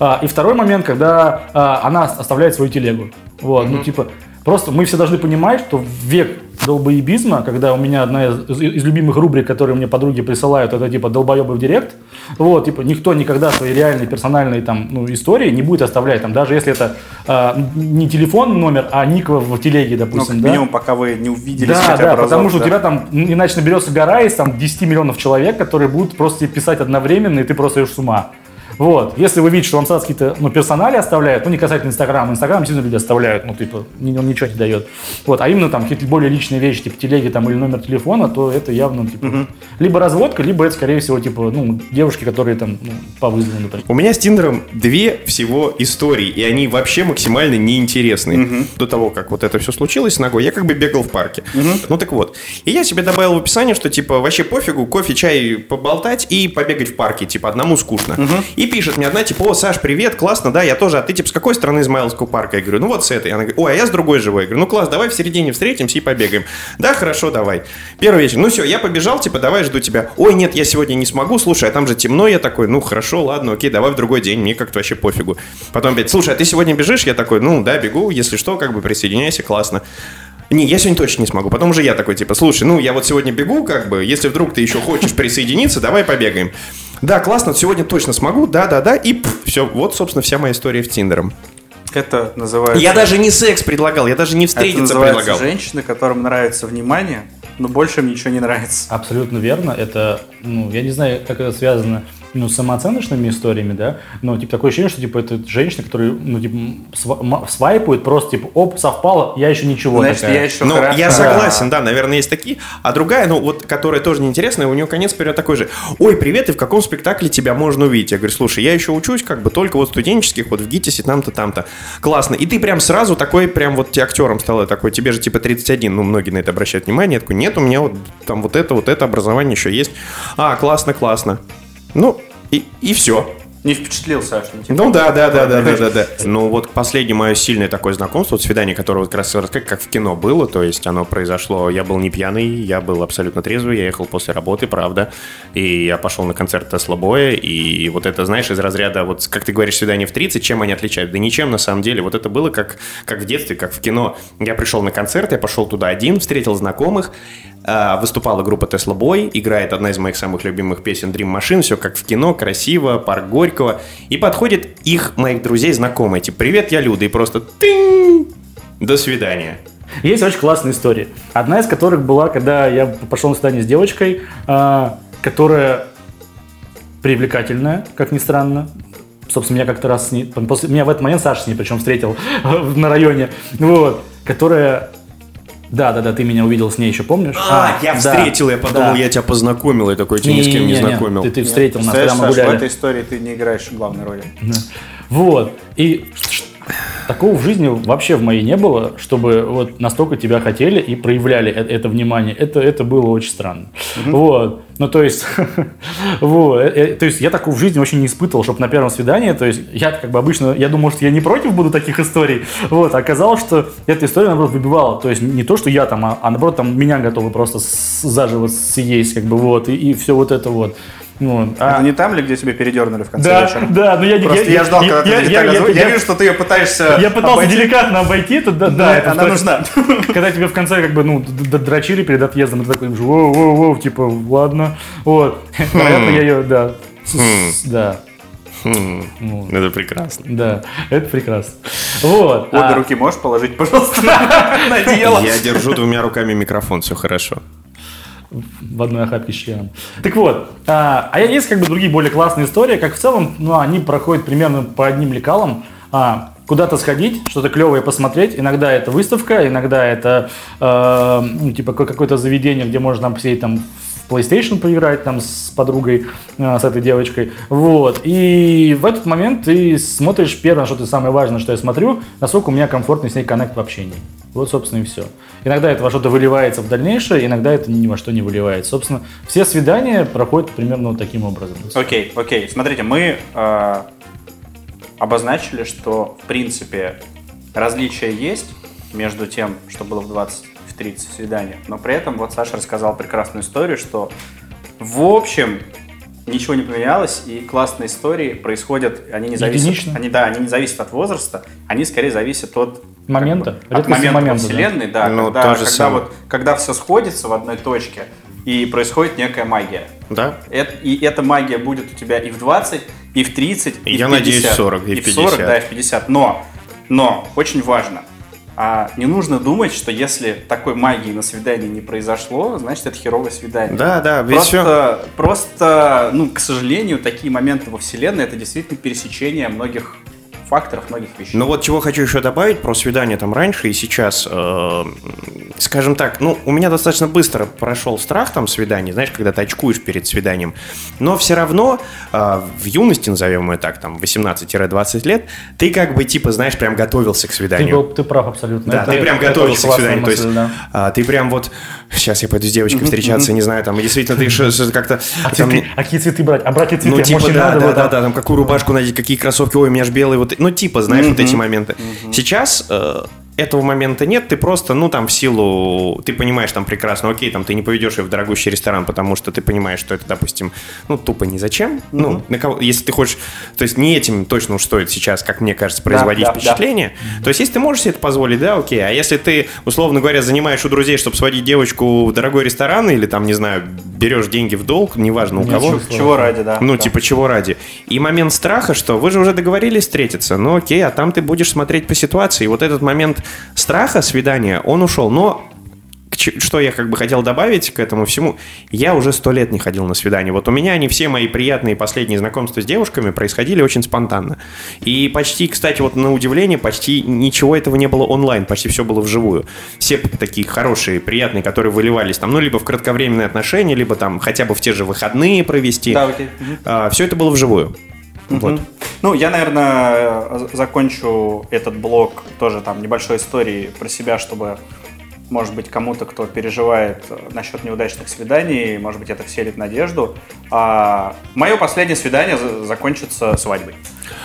А, и второй момент, когда а, она оставляет свою телегу, вот, ну типа, просто мы все должны понимать, что в век долбоебизма, когда у меня одна из, из- любимых рубрик, которые мне подруги присылают, это типа долбоебы в директ, вот, типа, никто никогда свои реальные персональные там, ну, истории не будет оставлять, там, даже если это а, не телефон номер, а ник в, телеге,
Ну,
допустим,
как
да?
минимум, пока вы не увиделись
Да,
хотя
да,
разок,
потому что
да.
у тебя там иначе наберется гора из там 10 миллионов человек, которые будут просто писать одновременно, и ты просто идешь с ума. Вот. Если вы видите, что вам сразу какие-то ну, персонали оставляют, ну, не касательно Инстаграма, Инстаграм действительно люди оставляют, ну, типа, ни- он ничего не дает. Вот. А именно там какие-то более личные вещи, типа телеги там или номер телефона, то это явно, типа, либо разводка, либо это, скорее всего, типа, ну, девушки, которые там ну, по вызову, например.
У меня с Тиндером две всего истории, и они вообще максимально неинтересные. До того, как вот это все случилось с ногой, я как бы бегал в парке. Ну так вот. И я себе добавил в описание, что типа вообще пофигу, кофе, чай поболтать и побегать в парке, типа одному скучно. И пишет мне одна, типа, о, Саш, привет, классно, да, я тоже, а ты типа с какой стороны Измайловского парка? Я говорю, ну вот с этой. Она говорит, ой, а я с другой живой. Я говорю, ну класс, давай в середине встретимся и побегаем. Да, хорошо, давай. Первый вечер, ну все, я побежал, типа, давай жду тебя. Ой, нет, я сегодня не смогу, слушай, а там же темно, я такой, ну хорошо, ладно, окей, давай в другой день, мне как-то вообще пофигу. Потом опять, слушай, а ты сегодня бежишь? Я такой, ну да, бегу, если что, как бы присоединяйся, классно. Не, я сегодня точно не смогу. Потом уже я такой, типа, слушай, ну я вот сегодня бегу, как бы, если вдруг ты еще хочешь присоединиться, давай побегаем. Да, классно, сегодня точно смогу, да-да-да, и все, вот, собственно, вся моя история в Тиндером.
Это называется...
Я даже не секс предлагал, я даже не
Это
встретиться
называется
предлагал.
женщины, которым нравится внимание, но больше им ничего не нравится.
Абсолютно верно. Это, ну, я не знаю, как это связано ну, самооценочными историями, да, но типа такое ощущение, что типа это женщина, которая, ну, типа, свайпует просто, типа, оп, совпало, я еще ничего
Значит,
такая.
я еще
Ну, я согласен, да, наверное, есть такие. А другая, ну, вот, которая тоже неинтересная, у нее конец вперед такой же. Ой, привет, и в каком спектакле тебя можно увидеть? Я говорю, слушай, я еще учусь, как бы только вот студенческих, вот в ГИТИСе, там-то, там-то. Классно. И ты прям сразу такой, прям вот тебе актером стал, такой, тебе же типа 31, ну, многие на это обращают внимание. Я такой, нет, у меня вот там вот это, вот это образование еще есть. А, классно, классно. Ну, и, и все.
Не впечатлил Саша. типа.
Ну да, да, да, да, да, да, да. Ну вот последнее мое сильное такое знакомство, вот свидание, которое вот как раз как в кино было, то есть оно произошло, я был не пьяный, я был абсолютно трезвый, я ехал после работы, правда, и я пошел на концерт Тесла Боя, и вот это, знаешь, из разряда, вот как ты говоришь, свидание в 30, чем они отличают? Да ничем на самом деле, вот это было как, как в детстве, как в кино. Я пришел на концерт, я пошел туда один, встретил знакомых, а, выступала группа Tesla Boy, играет одна из моих самых любимых песен Dream Machine, все как в кино, красиво, парк Горького. И подходит их, моих друзей, знакомые, типа, привет, я Люда, и просто тынь, до свидания.
Есть очень классная история. Одна из которых была, когда я пошел на свидание с девочкой, а, которая привлекательная, как ни странно. Собственно, меня как-то раз с ней... После, меня в этот момент Саша с ней причем встретил *laughs* на районе. Вот. Которая... Да, да, да, ты меня увидел с ней еще, помнишь?
А, я
да,
встретил, я подумал,
да.
я тебя познакомил, и такой, тебя ни с кем не
Не-не-не,
знакомил.
Ты, ты встретил нас,
Представляешь,
когда мы
Саш, в
гуляли.
этой истории ты не играешь главной роли.
Вот. И такого в жизни вообще в моей не было, чтобы вот настолько тебя хотели и проявляли э- это внимание. Это, это было очень странно. Вот. Ну, то есть, *laughs* вот. Э, э, То есть, я такого в жизни очень не испытывал, чтобы на первом свидании, то есть, я как бы обычно, я думал, что я не против буду таких историй, вот, а оказалось, что эта история, наоборот, выбивала, то есть, не то, что я там, а, а наоборот, там, меня готовы просто с- заживо съесть, как бы, вот, и, все вот это вот. Вот. А-
Это не там ли, где тебя передернули в конце
да,
вечера?
да, но я не
Просто я, ждал, когда ты
я-
деталь
я-
озвучишь.
я-
Я вижу, что ты ее пытаешься
Я пытался
обойти.
деликатно обойти это, да,
Да, это она
что-
нужна. *laughs*
Когда тебе в конце как бы, ну, дрочили перед отъездом, и ты такой, воу, воу, воу, типа, ладно, вот. *laughs* Вероятно, я ее, да, с- да,
Хм,
ну,
Это прекрасно.
да, это прекрасно. Вот.
Обе
а-
руки можешь положить, пожалуйста, *laughs* на дело.
Я держу двумя руками микрофон, все хорошо.
В одной охапке с членом. Так вот, а, а есть как бы другие более классные истории, как в целом, ну, они проходят примерно по одним лекалам. А, куда-то сходить, что-то клевое посмотреть. Иногда это выставка, иногда это э, ну, типа ка- какое-то заведение, где можно посидеть там в PlayStation поиграть там с подругой, э, с этой девочкой. Вот. И в этот момент ты смотришь первое, что ты самое важное, что я смотрю, насколько у меня комфортный с ней коннект в общении. Вот, собственно, и все. Иногда это во что-то выливается в дальнейшее, иногда это ни во что не выливается. Собственно, все свидания проходят примерно вот таким образом.
Окей, окей. Смотрите, мы э, обозначили, что в принципе различия есть между тем, что было в 20 и в 30 свиданиях, но при этом вот Саша рассказал прекрасную историю, что в общем ничего не поменялось, и классные истории происходят, они не зависят,
Единично.
они, да, они не зависят от возраста, они скорее зависят от
Момента?
от
Редкости
момента
момента, да.
вселенной, да,
Ну,
когда, когда
самое.
вот когда все сходится в одной точке и происходит некая магия.
Да?
Это- и эта магия будет у тебя и в 20, и в 30, и
Я
в 50.
надеюсь, в 40, и в
в 40,
50.
да, и в 50. Но, но, очень важно, а не нужно думать, что если такой магии на свидании не произошло, значит, это херовое свидание.
Да, да, ведь
Просто, просто, ну, к сожалению, такие моменты во Вселенной это действительно пересечение многих факторов, многих вещей.
Ну вот чего хочу еще добавить про свидание там раньше и сейчас. э, скажем так, ну, у меня достаточно быстро прошел страх там свиданий, знаешь, когда ты очкуешь перед свиданием. Но все равно э, в юности, назовем ее так, там, 18-20 лет, ты как бы, типа, знаешь, прям готовился к
Ты,
свиданию.
был- ты прав абсолютно.
Да,
Это-
ты прям
это
готовился к свиданию. То
классная
есть
мысль, да.
а, ты прям вот сейчас я пойду с девочкой встречаться, не знаю, там, и действительно ты как-то.
А,
там,
цветы, а какие цветы брать? А брать ли цветы?
ну, типа,
Может,
да,
надо
да, да, да, там, какую рубашку надеть, какие кроссовки, ой, у меня же белые, вот, ну, типа, знаешь, вот эти моменты. Сейчас э, этого момента нет, ты просто, ну, там, в силу, ты понимаешь, там, прекрасно, окей, там, ты не поведешь ее в дорогущий ресторан, потому что ты понимаешь, что это, допустим, ну, тупо ни зачем, ну, на кого, если ты хочешь, то есть не этим точно уж стоит сейчас, как мне кажется, производить
да, да.
впечатление, то есть если ты можешь себе это позволить, да, окей, а если ты, условно говоря, занимаешь у друзей, чтобы сводить девочку в дорогой ресторан, или там, не знаю, берешь деньги в долг, неважно у кого,
чувства.
Чего ради, да.
ну,
да.
типа, чего ради? И момент страха, что вы же уже договорились встретиться, ну окей, а там ты будешь смотреть по ситуации. И вот этот момент страха, свидания, он ушел. Но что я как бы хотел добавить к этому всему, я уже сто лет не ходил на свидание. Вот у меня они все мои приятные последние знакомства с девушками происходили очень спонтанно. И почти, кстати, вот на удивление, почти ничего этого не было онлайн, почти все было вживую. Все такие хорошие, приятные, которые выливались там, ну, либо в кратковременные отношения, либо там хотя бы в те же выходные провести.
Да, окей. Мгм.
все это было вживую. Вот.
Ну, я, наверное, закончу этот блок тоже там небольшой историей про себя, чтобы может быть, кому-то, кто переживает э, насчет неудачных свиданий, может быть, это вселит надежду. А, мое последнее свидание за- закончится свадьбой.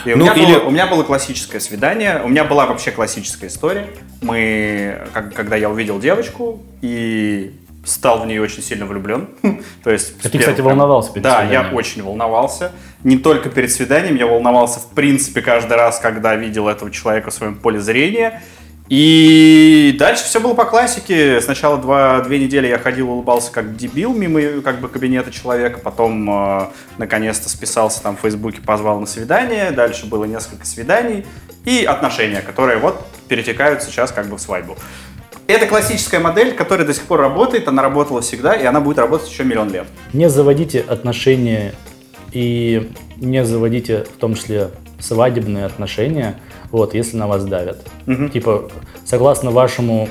И у,
Ну,
меня
или-
было, у меня было классическое свидание, у меня была вообще классическая история. Мы, как- когда я увидел девочку и стал в нее очень сильно влюблен. *laughs* То есть,
А ты, кстати, волновался перед
Да, я очень волновался. Не только перед свиданием, я волновался в принципе каждый раз, когда видел этого человека в своем поле зрения. И дальше все было по классике. Сначала два, две недели я ходил, улыбался как дебил мимо как бы кабинета человека. Потом э, наконец-то списался там в Фейсбуке, позвал на свидание. Дальше было несколько свиданий. И отношения, которые вот перетекают сейчас как бы в свадьбу. Это классическая модель, которая до сих пор работает. Она работала всегда, и она будет работать еще миллион лет.
Не заводите отношения и не заводите в том числе свадебные отношения, вот, если на вас давят. Типа, согласно вашему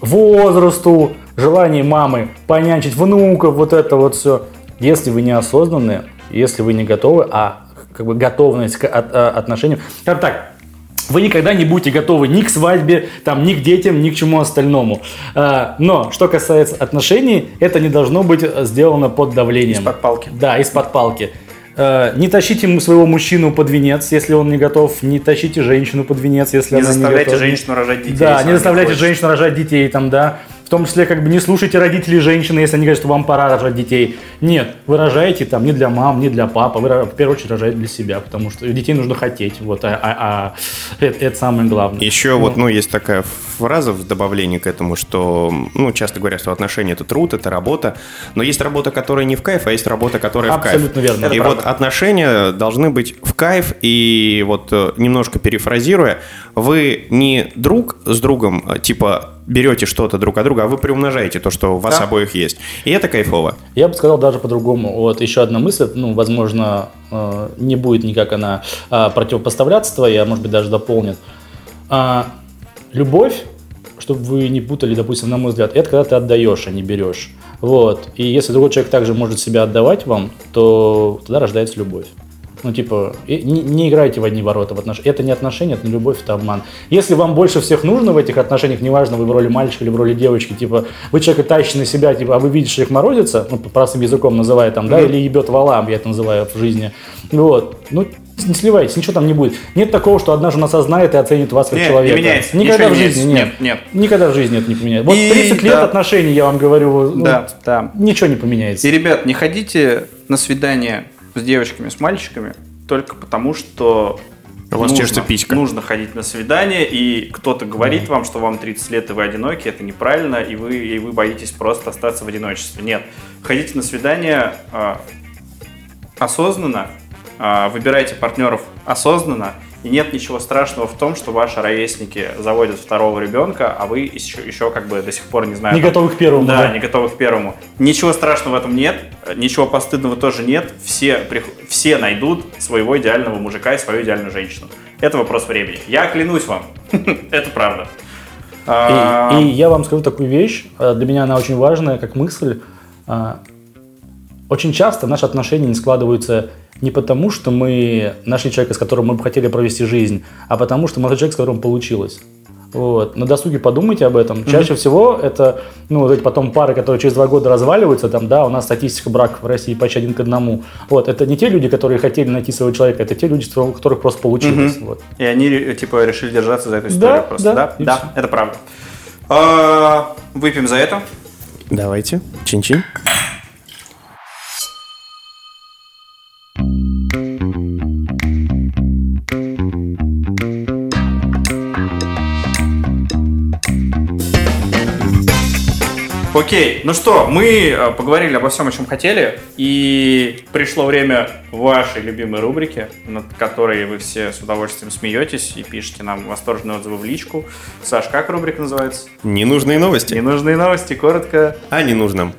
возрасту, желанию мамы понянчить внуков, вот это вот все. Если вы неосознанные, если вы не готовы, а как бы готовность к а, отношениям. Скажем так, вы никогда не будете готовы ни к свадьбе, там, ни к детям, ни к чему остальному. А, Но, что касается отношений, это не должно быть сделано под давлением.
Из-под палки.
Да, из-под палки. Э, Не тащите своего мужчину под венец, если он не готов. Не тащите женщину под венец, если
Не
она не
заставляйте
готова.
женщину рожать детей.
Да, не заставляйте
хочет.
женщину рожать детей там, да. В том числе, как бы не слушайте родителей женщины, если они говорят, что вам пора рожать детей. Нет, вы рожаете там не для мам, не для папы, вы в первую очередь рожаете для себя, потому что детей нужно хотеть. Вот, а, а- а это, это самое главное.
Еще вот, ну, есть такая фраза в добавлении к этому, что, ну, часто говорят, что отношения это труд, это работа, но есть работа, которая не в кайф, а есть работа, которая в кайф.
Абсолютно верно.
И
Это
вот отношения должны быть в кайф, и вот э, немножко перефразируя, вы не друг с другом, э, типа, берете что-то друг от друга, а вы приумножаете то, что у вас
Да.
обоих есть. И это кайфово.
Я бы сказал даже по-другому. Вот еще одна мысль, ну, возможно, э, не будет никак она а, противопоставляться твоей, а может быть даже дополнит. А, любовь, чтобы вы не путали, допустим, на мой взгляд, это когда ты отдаешь, а не берешь. Вот. И если другой человек также может себя отдавать вам, то тогда рождается любовь. Ну, типа, не, не играйте в одни ворота в отношениях. Это не отношения, это не любовь, это обман. Если вам больше всех нужно в этих отношениях, неважно, вы в роли мальчика или в роли девочки, типа, вы человека тащите на себя, типа, а вы видите, что их морозится, ну, простым языком называя там, да, или ебет валам, я это называю в жизни. Вот. Ну, не сливайтесь, ничего там не будет. Нет такого, что одна жена осознает и оценит вас как
Нет, не
человека.
меняется,
Никогда в
не
жизни нет.
Нет, нет.
Никогда в жизни это не поменяется. Вот
И
30 лет
да.
отношений, я вам говорю, ну,
Да, да.
ничего не поменяется.
И, ребят, не ходите на свидание с девочками, с мальчиками только потому, что
У вас
нужно,
писька.
нужно ходить на свидание, и кто-то говорит вам, что вам 30 лет и вы одиноки, это неправильно, и вы, и вы боитесь просто остаться в одиночестве. Нет, ходите на свидание а, осознанно, а, выбирайте партнеров осознанно, и нет ничего страшного в том, что ваши ровесники заводят второго ребенка, а вы еще, еще как бы до сих пор не знаю.
Не готовы к первому.
да, не готовы к первому. Ничего страшного в этом нет, ничего постыдного тоже нет. Все, все найдут своего идеального мужика и свою идеальную женщину. Это вопрос времени. Я клянусь вам, *laughs* это правда. А,
И, и я вам скажу такую вещь, э, для меня она очень важная, как мысль. А, Очень часто наши отношения не складываются не потому, что мы нашли человека, с которым мы бы хотели провести жизнь, а потому, что мы нашли человека, с которым получилось. Вот. На досуге подумайте об этом. Чаще всего это, ну, вот эти потом пары, которые через два года разваливаются, там, да, у нас статистика браков в России почти один к одному. Вот, это не те люди, которые хотели найти своего человека, это те люди, у которых просто получилось. Вот.
И они типа решили держаться за эту историю
Да,
просто.
да,
Да, да, это правда. А, Выпьем за это.
Давайте. Чин-чин.
Окей, ну что, мы э, поговорили обо всем, о чем хотели, и пришло время вашей любимой рубрики, над которой вы все с удовольствием смеетесь и пишете нам восторженные отзывы в личку. Саш, как рубрика называется?
Ненужные новости.
Ненужные новости, коротко.
О ненужном.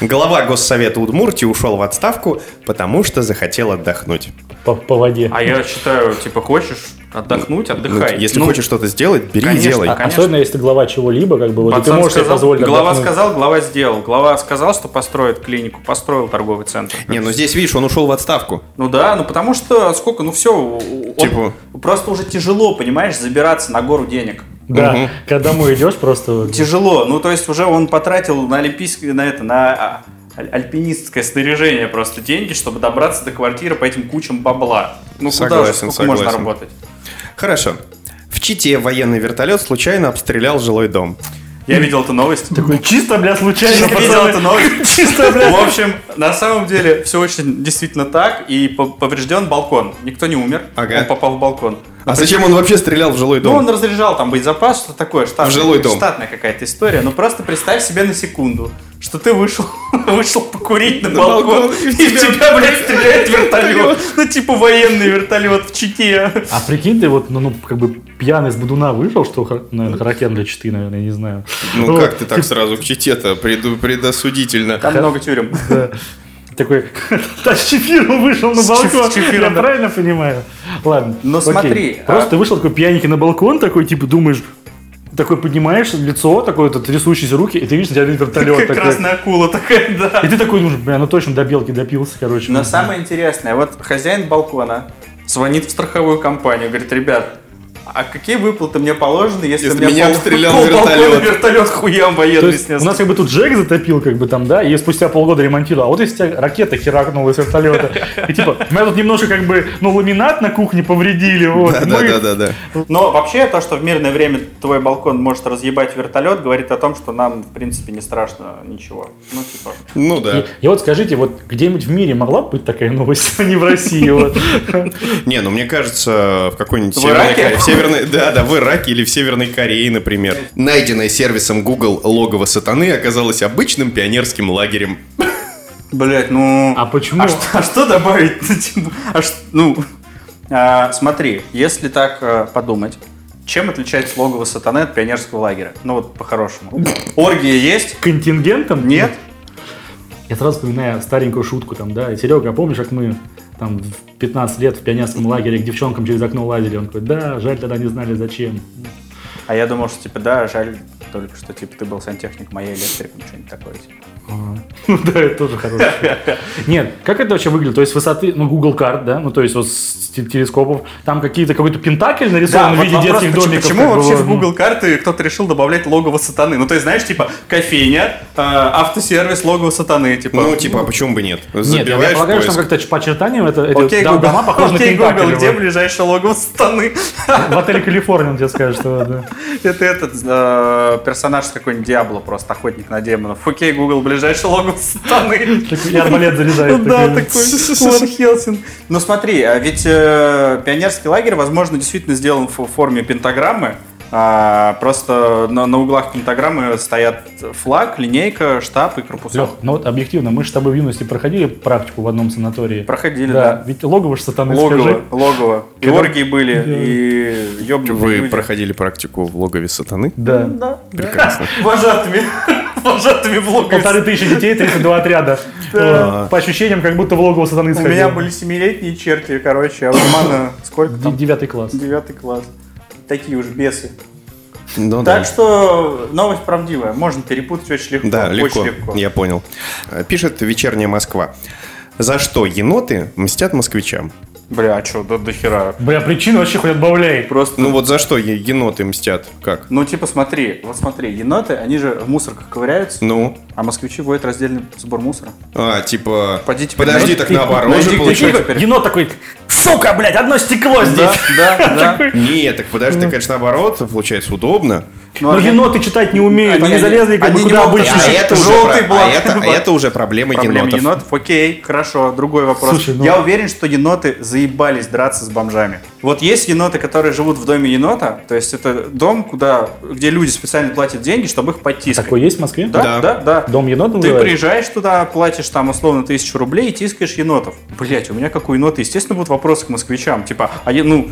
Глава Госсовета Удмуртии ушел в отставку, потому что захотел отдохнуть.
По, по воде.
А я считаю, типа, хочешь отдохнуть, отдыхай.
Ну, если
Ну,
хочешь что-то сделать, бери
конечно.
и делай.
А-
конечно.
Особенно, если глава чего-либо, как бы, вот, ты можешь себе
сказал-
позволить
глава
отдохнуть.
сказал, глава сделал. Глава сказал, что построит клинику, построил торговый центр.
Не, ну здесь, видишь, он ушел в отставку.
Ну да, ну потому что сколько, ну все,
Типа-
просто уже тяжело, понимаешь, забираться на гору денег.
Да,
Мгм.
когда домой идешь, просто...
Тяжело. Ну, то есть уже он потратил на олимпийское, на это, на а, аль- альпинистское снаряжение просто деньги, чтобы добраться до квартиры по этим кучам бабла. Ну, куда же,
Согласен,
можно
согласен.
работать?
Хорошо. В Чите военный вертолет случайно обстрелял жилой дом.
Я видел эту новость.
Такой, чисто, бля, случайно,
Я видел эту новость. *laughs*
Чисто, бля.
В общем, на самом деле все очень действительно так, и по- поврежден балкон. Никто не умер,
Ага.
он попал в балкон.
А зачем он вообще стрелял в жилой
Ну,
дом?
он разряжал там боезапас, что такое, штатная,
В жилой дом.
штатная какая-то история. Ну, просто представь себе на секунду, что ты вышел, *laughs* вышел покурить на,
На
балкон,
балкон,
и в тебя, блядь, стреляет *laughs* вертолет. Ну, типа военный вертолет в Чите.
А прикинь, ты вот, ну, ну, как бы пьяный с Будуна вышел, что, наверное, характерно для Читы, наверное, я не знаю.
Ну
Вот,
как ты так сразу к Чите-то предосудительно?
Там много тюрем.
Такой, *laughs* да, с Чефиром вышел на балкон. Я правильно понимаю? Ладно.
Но
окей.
смотри,
Просто
а-
ты вышел такой пьяненький на балкон, такой, типа, думаешь, такой поднимаешь лицо, такой, это трясущиеся руки, и ты видишь, на тебя вертолет.
Как
такой.
красная акула такая, да.
И ты такой думаешь, бля, ну точно до белки допился, короче.
Но
Ну,
самое интересное, вот хозяин балкона звонит в страховую компанию, говорит, ребят, а какие выплаты мне положены, если,
Если
меня
меня
пол,
обстрелял
пол балкона
вертолет?»
вертолет хуям военный снес?
у нас как бы тут Джек затопил, как бы там, да, и спустя полгода ремонтировал. А вот если тебя ракета херакнула с вертолета, и типа, мы тут немножко как бы, ну, ламинат на кухне повредили, *laughs* вот. и мы-
Да-да-да-да.
Но вообще то, что в мирное время твой балкон может разъебать вертолет, говорит о том, что нам, в принципе, не страшно ничего. Ну, типа...
Ну да.
И, и вот скажите, вот где-нибудь в мире могла бы быть такая новость, а не в России? Вот. *laughs*
Не, ну мне кажется, в какой-нибудь
В
Северной
Ираке?
Корее- Северной, да, да, в Ираке или в Северной Корее, например. Найденное сервисом Google логово сатаны оказалось обычным пионерским лагерем.
Блять, ну...
А почему?
А что, а что добавить? *laughs* А ш- ну, а, смотри, если так э, подумать, чем отличается логово сатаны от пионерского лагеря? Ну вот по-хорошему. Оргия есть?
Контингентом?
Нет?
Я сразу вспоминаю старенькую шутку там, да, Серега, а помнишь, как мы там в 15 лет в пионерском лагере к девчонкам через окно лазили? Он такой, да, жаль, тогда не знали зачем.
А я думал, что типа да, жаль только, что типа ты был сантехник, моя электриком, что-нибудь такое. типа. *laughs*
Ну да, это тоже хорошо. Нет, как это вообще выглядит? То есть высоты, ну, Google карт, да, ну, то есть вот с те- телескопов, там какие-то какой-то пентакль нарисован в виде детских домиков.
почему вообще в. Google карты кто-то решил добавлять логово сатаны? Ну, то есть, знаешь, типа, кофейня, э, автосервис, логово сатаны, типа.
Ну, типа, а почему бы нет?
Нет, я, полагаю, что как-то по очертаниям это, дома похожи на.
Google, где ближайшее логово сатаны?
В отеле Калифорния он тебе скажет, что да.
Это этот э, персонаж с какой-нибудь Диабло, просто охотник на демонов. Окей, Google, ближайший логово сатаны.
Такой, арбалет заряжает. *laughs*
Да,
такой.
Ван Хелсинг. Ну смотри, а ведь э, пионерский лагерь, возможно, действительно сделан в форме пентаграммы. А, просто на, на углах пентаграммы стоят флаг, линейка, штаб и корпуса.
Лёх, ну вот объективно, мы же с тобой в юности проходили практику в одном санатории.
Проходили,
Да,
да.
ведь логово ж сатаны,
Логово,
скажи.
логово. И
Когда-
оргии были,
Да.
и ёбнутые
Вы
люди.
проходили практику в логове сатаны?
Да.
Да.
Прекрасно.
Вожатыми. Вожатыми в логове.
Полторы тысячи детей, 32 отряда.
Да.
Вот. По ощущениям, как будто в логово сатаны
У
сходил.
меня были семилетние черти, короче, а у Романа сколько там?
Девятый класс.
Девятый класс. Такие уж бесы.
Ну
Так
да.
что новость правдивая. Можно перепутать очень легко.
Да, легко.
Очень легко.
Я понял. Э, Пишет «Вечерняя Москва». За что еноты мстят москвичам?
Бля, а что, до, до хера.
Бля, причину вообще хоть отбавляй.
Просто,
Ну вот за что е- еноты мстят? Как?
ну типа смотри, вот смотри, еноты, они же в мусорках ковыряются,
Ну,
а москвичи вводят раздельный сбор мусора.
а, типа...
Пойдите
Подожди, так
Ты-
наоборот же получается.
теперь.
Енот такой, сука, блядь, одно стекло
Да,
здесь.
да, *laughs* да.
Нет, так подожди, так, конечно, наоборот, получается удобно.
Ну,
Но
они-
еноты читать не умеют,
Они-
они, залезли как бы
они не
куда обычно.
А
это уже
желтый
про-
блок.
а *laughs* это- а это уже проблема
Проблема
енотов.
енотов. Окей, хорошо, другой вопрос.
Слушай, ну-
Я уверен, что еноты заебались драться с бомжами. Вот есть еноты, которые живут в доме енота, то есть это дом, куда, где люди специально платят деньги, чтобы их подтискать.
Такой есть в Москве?
Да,
Да.
да, да.
Дом енотов
Ты
называется?
приезжаешь туда, платишь там условно тысячу рублей и тискаешь енотов. Блять, у меня как у енота, естественно, будут вопросы к москвичам. Типа, а е- ну,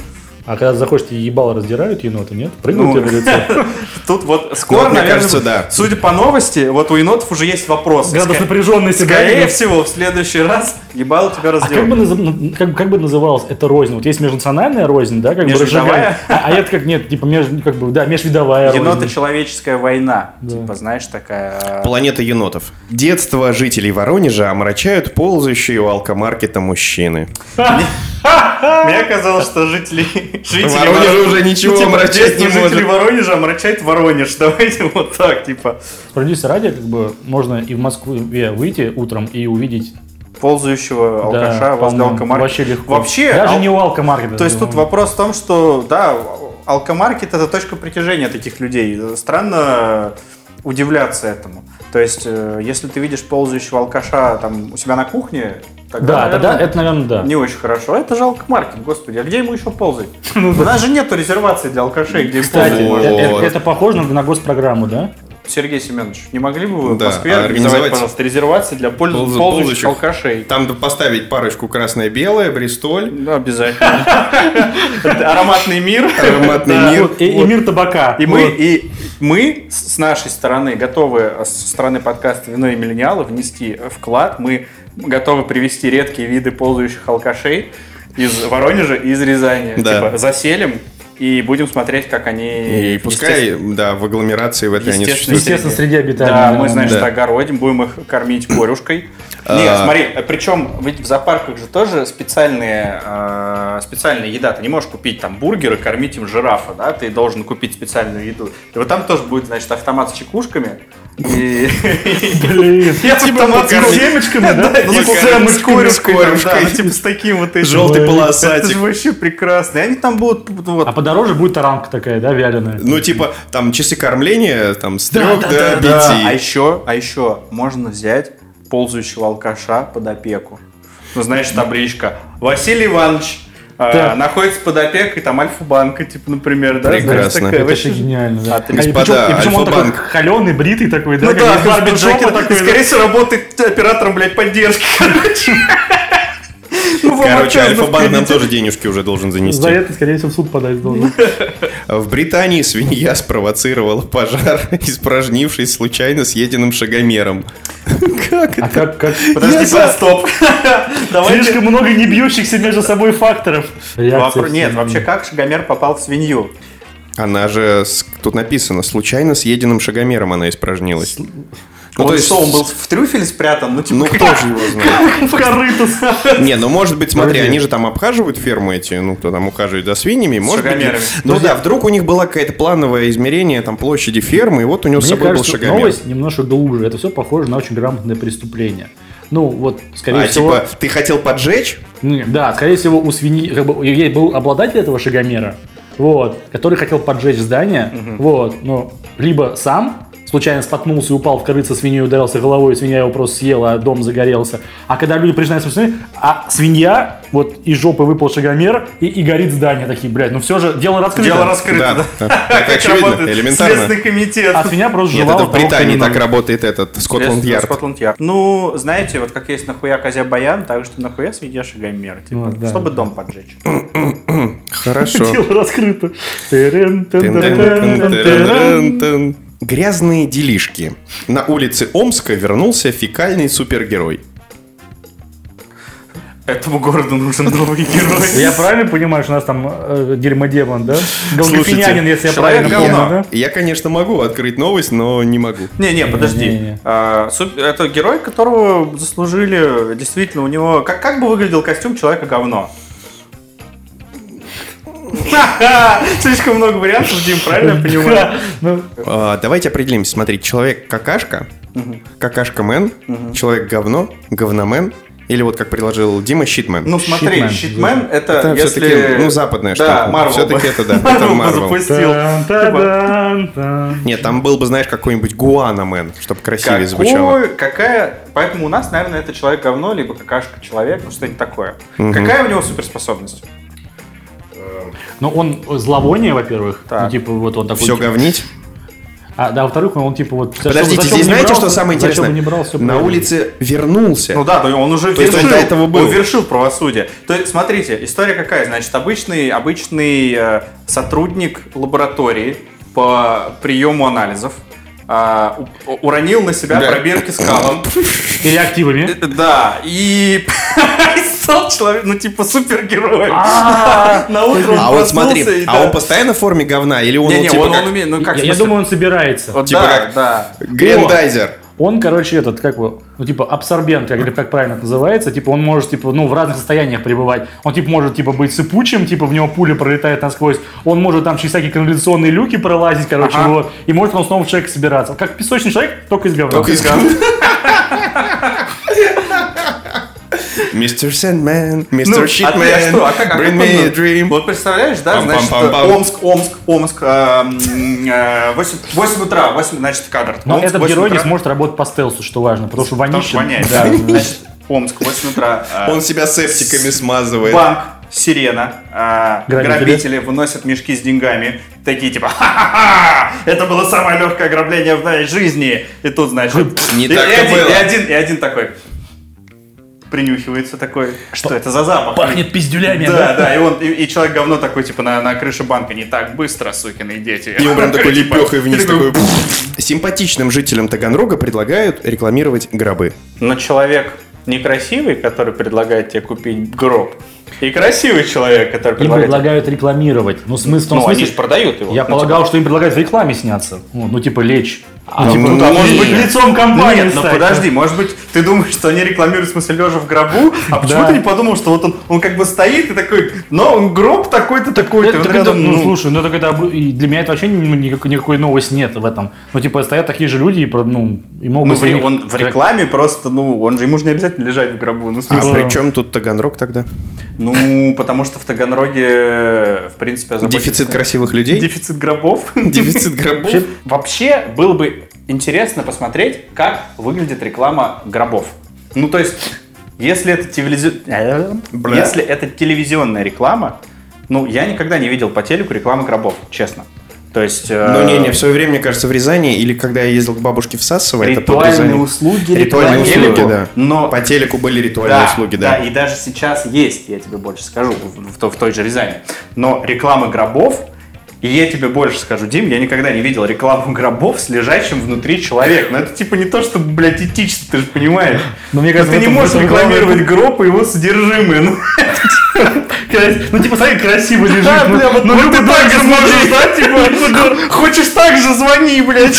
А когда заходишь, тебе ебало раздирают еноты, нет? Прыгнут
Ну,
тебе на лицо.
тут вот скоро,
Ну, мне
наверное,
кажется, да.
судя по новости, вот у енотов уже есть вопросы.
Градус напряженности?
Скорее всего, в следующий раз Ебало тебя
А как бы, назов- ну, как, как бы называлось это рознь? Вот есть межнациональная рознь, да, как бы
Межвидовая?
А, а это как нет, типа меж, как бы, да, межвидовая рознь.
Еното-человеческая война.
Да.
Типа, знаешь, такая...
Планета енотов. Детство жителей Воронежа омрачают ползающие у алкомаркета мужчины.
Мне *laughs* казалось, что жители... жители
Воронежа
Вор-
уже ничего
Ну, типа,
омрачать не может.
жителей Воронежа омрачает Воронеж. *laughs* Давайте вот так, типа.
Справедливости ради, как бы можно и в Москве выйти утром и увидеть
Ползающего
да,
алкаша возле
по-моему,
алкомаркета.
Вообще легко.
Вообще,
Даже
ал-
не у алкомаркета.
То есть тут вопрос в том, что, да, алкомаркет это точка притяжения таких людей. Странно удивляться этому. То есть, э, если ты видишь ползающего алкаша там у себя на кухне, тогда,
Да,
наверное,
тогда это, наверное, да.
не очень хорошо. Это же алкомаркет, господи. А где ему еще ползать? *laughs* У нас же нету резервации для алкашей, где
Кстати,
ползать
э- это похоже на, госпрограмму, да?
Сергей Семенович, не могли бы вы в
Да,
Москве
а
организовать,
организовать
пожалуйста, резервации для ползающих
ползающих?
алкашей?
Там поставить парочку красное-белое, Бристоль,
Да, обязательно. *laughs* Ароматный мир.
ароматный мир.
И, мир табака.
И мы, и мы с нашей стороны готовы, э, со стороны подкаста «Вино и миллениалы» внести вклад. Мы готовы привести редкие виды ползающих алкашей из Воронежа и из Рязани.
Да.
Типа, заселим и будем смотреть, как они...
И пускай, да, в агломерации в этой они
Естественно,
существуют.
Естественно, среди обитания.
Да, мы, значит,
Да.
огородим, будем их кормить корюшкой.
А.
Нет, смотри, причем ведь в зоопарках же тоже специальные, э, специальная еда. Ты не можешь купить там бургер и кормить им жирафа, да? Ты должен купить специальную еду. И вот там тоже будет, значит, автомат с чекушками. И...
Блин. *laughs*
Я автомат с
семечками, да?
Да,
Ну,
и
покормить.
с семечками, с корюшкой. да, ну, Типа с таким вот этим.
Желтый полосатик.
Это же вообще прекрасно. И они там будут
А подороже будет таранка такая, да, вяленая.
Ну, типа, там часы кормления, там, с трех
Да,
до
да. А
пяти.
еще, а еще можно взять ползающего алкаша под опеку. Ну, знаешь, табличка. Василий Иванович э,
Да.
находится под опекой, там Альфа-банка, типа, например, да?
Прекрасно.
Знаешь, такая
Это
вообще-
гениально, да. А, и
Господа,
причем, и причем он такой холеный, бритый такой, да,
Ну да,
барбершопа
джекетом.
такой,
И,
да.
скорее всего, работает оператором, блядь, поддержки. короче. Ну,
Короче, Альфа-банк нам тоже денежки уже должен занести.
За это, скорее всего, в суд подать должен.
В Британии свинья спровоцировала пожар, *laughs* испражнившись случайно съеденным шагомером. Как
А
это?
как, как... *laughs*
Подожди, стоп. *laughs* Давайте.
Слишком много не бьющихся между собой факторов.
Нет, вообще, как Шагомер попал в свинью?
Она же, тут написано, случайно съеденным шагомером она испражнилась. Ну,
Вот
то есть,
что, он был в трюфеле спрятан? Ну, типа,
ну, кто же его знает? *laughs*
В корыто.
Не, ну может быть, смотри, они же там обхаживают ферму эти, ну кто там ухаживает за свиньями, может быть.
шагомерами.
Ну да, вдруг у них была какая-то плановое измерение там площади фермы, и вот у него с собой был шагомер.
новость немножко глубже. Это все похоже на очень грамотное преступление. Ну, вот, скорее
А
всего...
типа, ты хотел поджечь?
Да, скорее всего, у свиньи как бы, ей был обладатель этого шагомера, вот, который хотел поджечь здание, вот, но либо сам случайно споткнулся и упал в корыто свиньей, ударился головой, и свинья его просто съела, а дом загорелся. А когда люди приезжают с свиньей, а свинья, вот из жопы выпал шагомер и, и горит здание. Такие, блядь, ну все же, дело раскрыто.
Дело раскрыто,
Да,
да.
да. Так *laughs*
Как
очевидно, элементарно.
Следственный комитет.
А свинья просто
Нет,
жевала
это в Британии так
виновен.
работает этот Скотланд-Ярд.
Скотланд-Ярд. Ну, знаете, вот как есть нахуя козя баян, так что нахуя свинья шагомер. Типа,
Ну, да,
чтобы
да.
дом поджечь.
Хорошо. *laughs*
Дело раскрыто.
Грязные делишки. На улице Омска вернулся фекальный супергерой.
Этому городу нужен новый *laughs* герой.
Я правильно понимаю, что у нас там э, дерьмодемон, да? Голгофинянин, если я правильно
говно.
помню, да?
Я, конечно, могу открыть новость, но не могу.
Не-не, подожди.
Не-не-не.
А, суп- Это герой, которого заслужили, действительно, у него... Как, как бы выглядел костюм человека говно? *laughs* Слишком много вариантов, Дим, правильно я понимаю? *laughs*
Ну,
А, давайте определимся. Смотри, человек какашка, какашка мэн, человек говно, говномен, или вот как предложил Дима, щитмен.
Ну смотри,
Щитмен.
это,
Это
если...
всё-таки, ну, западная
Да,
штука.
Бы-
это да, *laughs* это
Марвел запустил.
Тан-та-дан-тан.
Нет, там был бы, знаешь, какой-нибудь гуанамен, чтобы красивее звучало.
Какой, какая, поэтому у нас, наверное, это человек говно, либо какашка человек, ну что-нибудь такое. Какая у него суперспособность?
Ну, он зловоние, во-первых.
Так.
Ну, типа, вот он такой...
Все
типа-
говнить.
А, да, во-вторых, он типа вот...
Подождите,
зачем
здесь знаете,
брал,
что самое интересное?
не брал,
На
правильно.
улице вернулся.
Ну да, он уже
То есть он
вершил,
до этого был.
он вершил правосудие. То есть, смотрите, история какая? Значит, обычный, обычный э, сотрудник лаборатории по приему анализов а, у- уронил на себя
Да.
пробирки с калом.
Или активами.
Да, и *laughs* и стал человек, ну, типа, супергероем.
А, *laughs*
На утро
А вот смотри,
и
а он постоянно в форме говна? Или он, типа
ну
Я думаю, он собирается.
Типа как-
да.
грендайзер?
Он, короче, этот, как его, ну, типа, абсорбент, как, как правильно это называется, типа, он может, типа, ну, в разных состояниях пребывать. Он, типа, может, типа, быть сыпучим, типа, в него пуля пролетает насквозь. Он может там через всякие канализационные люки пролазить, короче,
Ага.
вот. И может он снова в человека собираться. Как песочный человек, только из говна.
Только из говна. *laughs* Мистер Сэндман,
Ну,
мистер
а ты, а что, а как, а
Bring me a dream.
Вот представляешь, да, значит, Омск, Омск, Омск, эм, э, 8, 8 утра, 8, значит, кадр.
Но этот
8
герой не сможет работать по стелсу, что важно, потому что
Потому что
вонище.
воняет,
Да.
Значит, Омск, 8 утра. э,
Он себя септиками смазывает.
Банк, сирена, э,
Грабители.
грабители выносят мешки с деньгами. Такие типа, ха-ха-ха, это было самое легкое ограбление в моей жизни. И тут, значит,
Не
и, и один, и один, и один такой принюхивается такой, что это за запах?
Пахнет пиздюлями,
Да,
да?
да, и, он, и, и человек говно такой, типа, на, на крыше банка, не так быстро, сукины дети.
И он прям такой
Типа,
лепехой вниз
такой.
Симпатичным жителям Таганрога предлагают рекламировать гробы.
Но человек некрасивый, который предлагает тебе купить гроб, и красивый человек, который
Им
предлагает...
предлагают рекламировать. Ну, смысл в том
Ну, они
смысле...
же продают его.
Я
Ну,
полагал, что им предлагают в рекламе сняться. Ну, ну, типа, лечь.
А,
ну, типа,
ну,
ну,
а
может быть, лицом компании
Нет, ну подожди, может быть, ты думаешь, что они рекламируют, в смысле, лежа в гробу, а почему
Да.
ты не подумал, что вот он, он как бы стоит и такой, но он гроб такой-то, такой-то, вот
так это-
рядом,
ну,
ну,
слушай, ну так это для меня это вообще ни- никакой, никакой новости нет в этом. Ну, типа, стоят такие же люди и, ну, и могут...
ну,
за
в-
них-
он в рекламе просто, ну, он же, ему же не обязательно лежать в гробу, ну,
А при чем тут Таганрог тогда?
Ну, потому что в Таганроге, в принципе, озаботиться-
Дефицит красивых людей?
Дефицит гробов.
Дефицит *laughs* гробов?
Вообще, было бы интересно посмотреть, как выглядит реклама гробов. Ну, то есть, если это, телевизи- если это телевизионная реклама, ну, я никогда не видел по телеку рекламы гробов, честно. То есть... э,
Ну, не, не, в свое время, мне кажется, в Рязани, или когда я ездил к бабушке в Сасово, это под
Ритуальные
Рязанью.
услуги,
Ритуальные услуги,
телеку,
да.
Но
По телеку были ритуальные
да,
услуги, да.
и даже сейчас есть, я тебе больше скажу, в, в в той же Рязани. Но рекламы гробов, и я тебе больше скажу, Дим, я никогда не видел рекламу гробов с лежащим внутри человек. Но это типа не то, что, блядь, этично, ты же понимаешь.
Ну, мне
Но
кажется,
ты не можешь рекламировать гроб и его содержимое. Ну, *laughs*
Крас- Ну, типа, смотри, красиво лежит.
да,
ну,
бля, вот
ну,
ну,
любой
ты так же можешь, да, типа, хочешь так же, звони, блядь.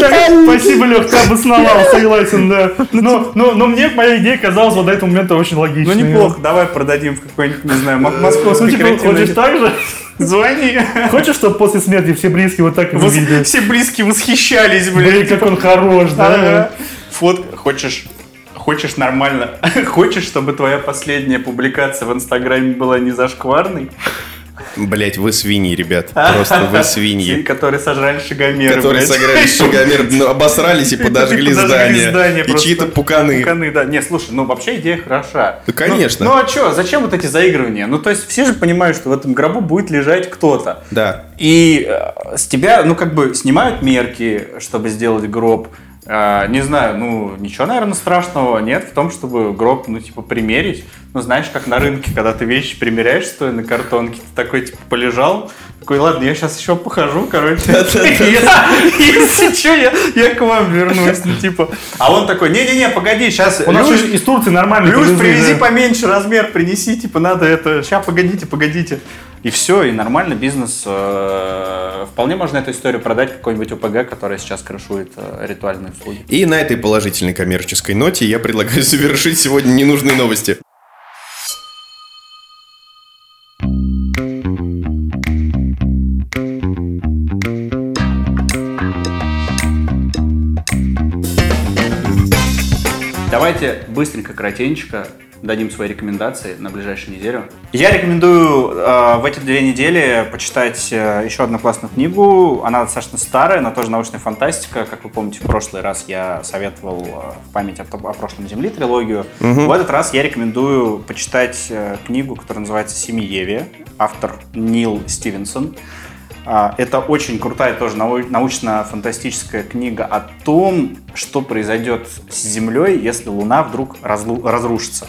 Так, Спасибо, Лех, ты обосновал, согласен, да. Но, но, но мне моя идея казалась вот до этого момента очень
Ну,
логичной.
неплохо, давай продадим в какой-нибудь, не знаю, мо-
Ну,
московский
типа, хочешь так же?
Звони.
Хочешь, чтобы после смерти все близкие вот так выглядели?
Все близкие восхищались, блядь.
Блин, как он хорош, да?
Фот, хочешь, хочешь нормально, *laughs* хочешь, чтобы твоя последняя публикация в Инстаграме была не зашкварной?
Блять, вы свиньи, ребят. Просто вы свиньи.
которые сожрали шагомеры,
Которые сыграли Шагомер, ну, обосрались и *laughs* подожгли здание. И чьи-то пуканы.
Пуканы, да. Не, слушай, ну вообще идея хороша.
Да, конечно.
Ну, ну а что, зачем вот эти заигрывания? Ну, то есть все же понимают, что в этом гробу будет лежать кто-то.
Да.
И э, с тебя, ну, как бы снимают мерки, чтобы сделать гроб. Э, не знаю, ну, ничего, наверное, страшного нет в том, чтобы гроб, ну, типа, примерить. Ну, знаешь, как на рынке, когда ты вещи примеряешь, стоя на картонке, ты такой, типа, полежал, такой, ладно, я сейчас еще похожу, короче. *laughs* Если что, я к вам вернусь, ну, типа. А он такой, не-не-не, погоди, сейчас...
У нас из Турции нормально
Плюс привези поменьше размер, принеси, типа, надо это, сейчас, погодите, погодите. И все, и нормально бизнес. э, Вполне можно эту историю продать какой-нибудь ОПГ, которая сейчас крышует э, ритуальные услуги.
И на этой положительной коммерческой ноте я предлагаю *laughs* завершить сегодня ненужные новости.
Давайте быстренько, коротенько дадим свои рекомендации на ближайшую неделю. Я рекомендую э, в эти две недели почитать э, еще одну классную книгу. Она достаточно старая, но тоже научная фантастика. Как вы помните, в прошлый раз я советовал э, в память о, о прошлом Земли трилогию. В этот раз я рекомендую почитать э, книгу, которая называется «Семиеве». Автор Нил Стивенсон. А, Это очень крутая тоже нау- научно-фантастическая книга о том, что произойдет с Землей, если Луна вдруг разрушится.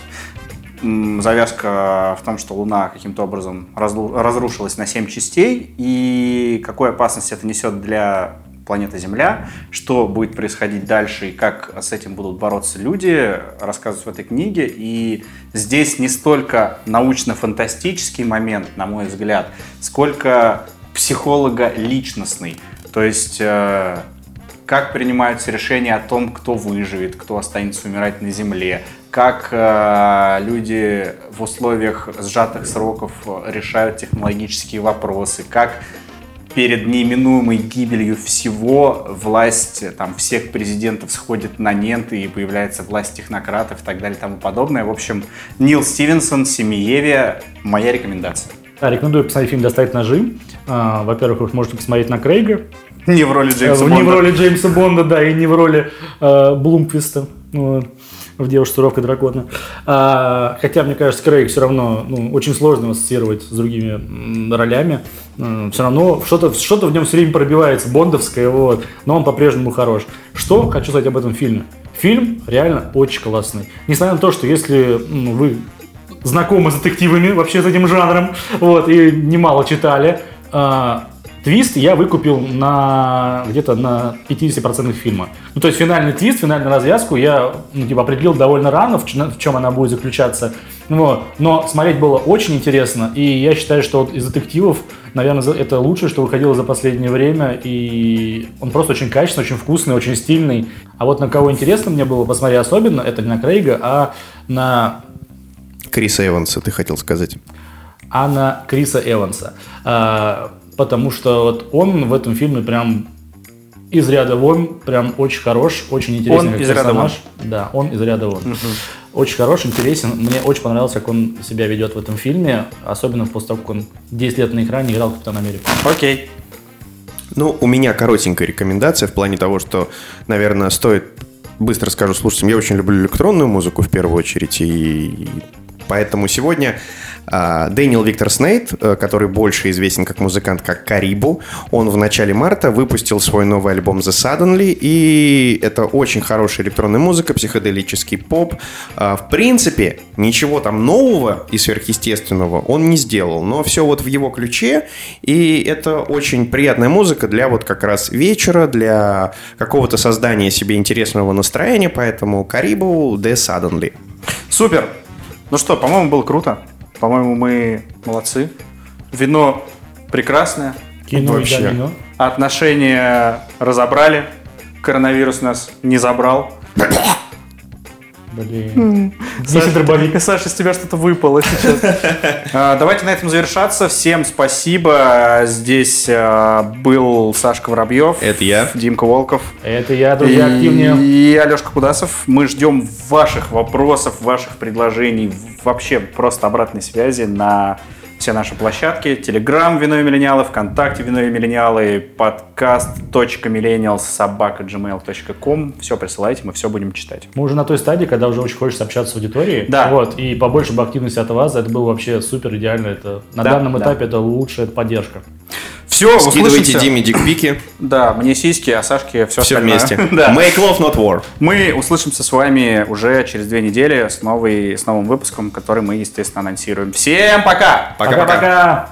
завязка в том, что Луна каким-то образом разрушилась на 7 частей, и какую опасность это несет для планеты Земля, что будет происходить дальше и как с этим будут бороться люди, рассказывают в этой книге. И здесь не столько научно-фантастический момент, на мой взгляд, сколько психолого-личностный. То есть э, как принимаются решения о том, кто выживет, кто останется умирать на Земле, как э, люди в условиях сжатых сроков э, решают технологические вопросы, как перед неименуемой гибелью всего власть там, всех президентов сходит на нет и появляется власть технократов и так далее и тому подобное. В общем, Нил Стивенсон, Семиеве, моя рекомендация.
Да, рекомендую посмотреть фильм «Достать ножи». А, Во-первых, вы можете посмотреть на Крейга.
Не в роли Джеймса
Э, Не в
Бонда.
роли Джеймса Бонда, да, и не в роли э, Блумквиста ну, в «Девушке суровка дракона». А, хотя, мне кажется, Крейг все равно ну, очень сложно его ассоциировать с другими ролями. все равно что-то что в нем все время пробивается, бондовское, вот, но он по-прежнему хорош. Что хочу сказать об этом фильме? Фильм реально очень классный. Несмотря на то, что если м, вы знакомы с детективами, вообще с этим жанром, вот, и немало читали. А, твист я выкупил на где-то на 50% фильма. Ну, то есть финальный твист, финальную развязку я ну, типа, определил довольно рано, в, в чем она будет заключаться. Вот. Но смотреть было очень интересно, и я считаю, что вот из детективов, наверное, это лучшее, что выходило за последнее время, и он просто очень качественный, очень вкусный, очень стильный. А вот на кого интересно мне было посмотреть особенно, это не на Крейга, а на
Криса Эванса, ты хотел сказать.
а на Криса Эванса. А, потому что вот он в этом фильме прям из ряда вон, прям очень хорош, очень интересный
Он
как
из ряда
персонаж. Да, он из ряда вон. Очень хорош, интересен. Мне очень понравилось, как он себя ведет в этом фильме, особенно после того, как он 10 лет на экране играл Капитан Америку.
Окей.
Ну, у меня коротенькая рекомендация в плане того, что, наверное, стоит быстро скажу слушателям, я очень люблю электронную музыку в первую очередь, и поэтому сегодня а, Дэниел Виктор Снейт, э, который больше известен как музыкант, как Карибу, он в начале марта выпустил свой новый альбом The Suddenly, и это очень хорошая электронная музыка, психоделический поп. А, В принципе, ничего там нового и сверхъестественного он не сделал, но все вот в его ключе, и это очень приятная музыка для вот как раз вечера, для какого-то создания себе интересного настроения, поэтому Карибу The Suddenly.
Супер. Ну что, по-моему, было круто. По-моему, мы молодцы. Вино прекрасное.
Кино
Вообще.
домино.
Отношения разобрали. Коронавирус нас не забрал.
Блин. Если дробовик.
Саша, с тебя что-то выпало сейчас. *laughs* А, Давайте на этом завершаться. Всем спасибо. Здесь а, был Сашка Воробьев.
Это я.
Димка Волков.
Это я, друзья, активнее.
И Алешка Кудасов. Мы ждем ваших вопросов, ваших предложений, вообще просто обратной связи на все наши площадки. Телеграм Вино и Миллениалы, ВКонтакте Вино и Миллениалы, подкаст.millennials собака gmail.com. Все присылайте, мы все будем читать.
Мы уже на той стадии, когда уже очень хочется общаться с аудиторией.
Да.
Вот, и побольше бы активности от вас. Это было вообще супер идеально. Это, на
Да,
данном
да.
этапе это лучшая поддержка.
Все,
Скидывайте. Диме дикпики. *coughs*
Да, мне сиськи, а Сашке все,
Все
остальное.
вместе. *laughs*
да.
Make love, not war.
Мы услышимся с вами уже через две недели с, новой, с новым выпуском, который мы, естественно, анонсируем. Всем пока!
Пока-пока.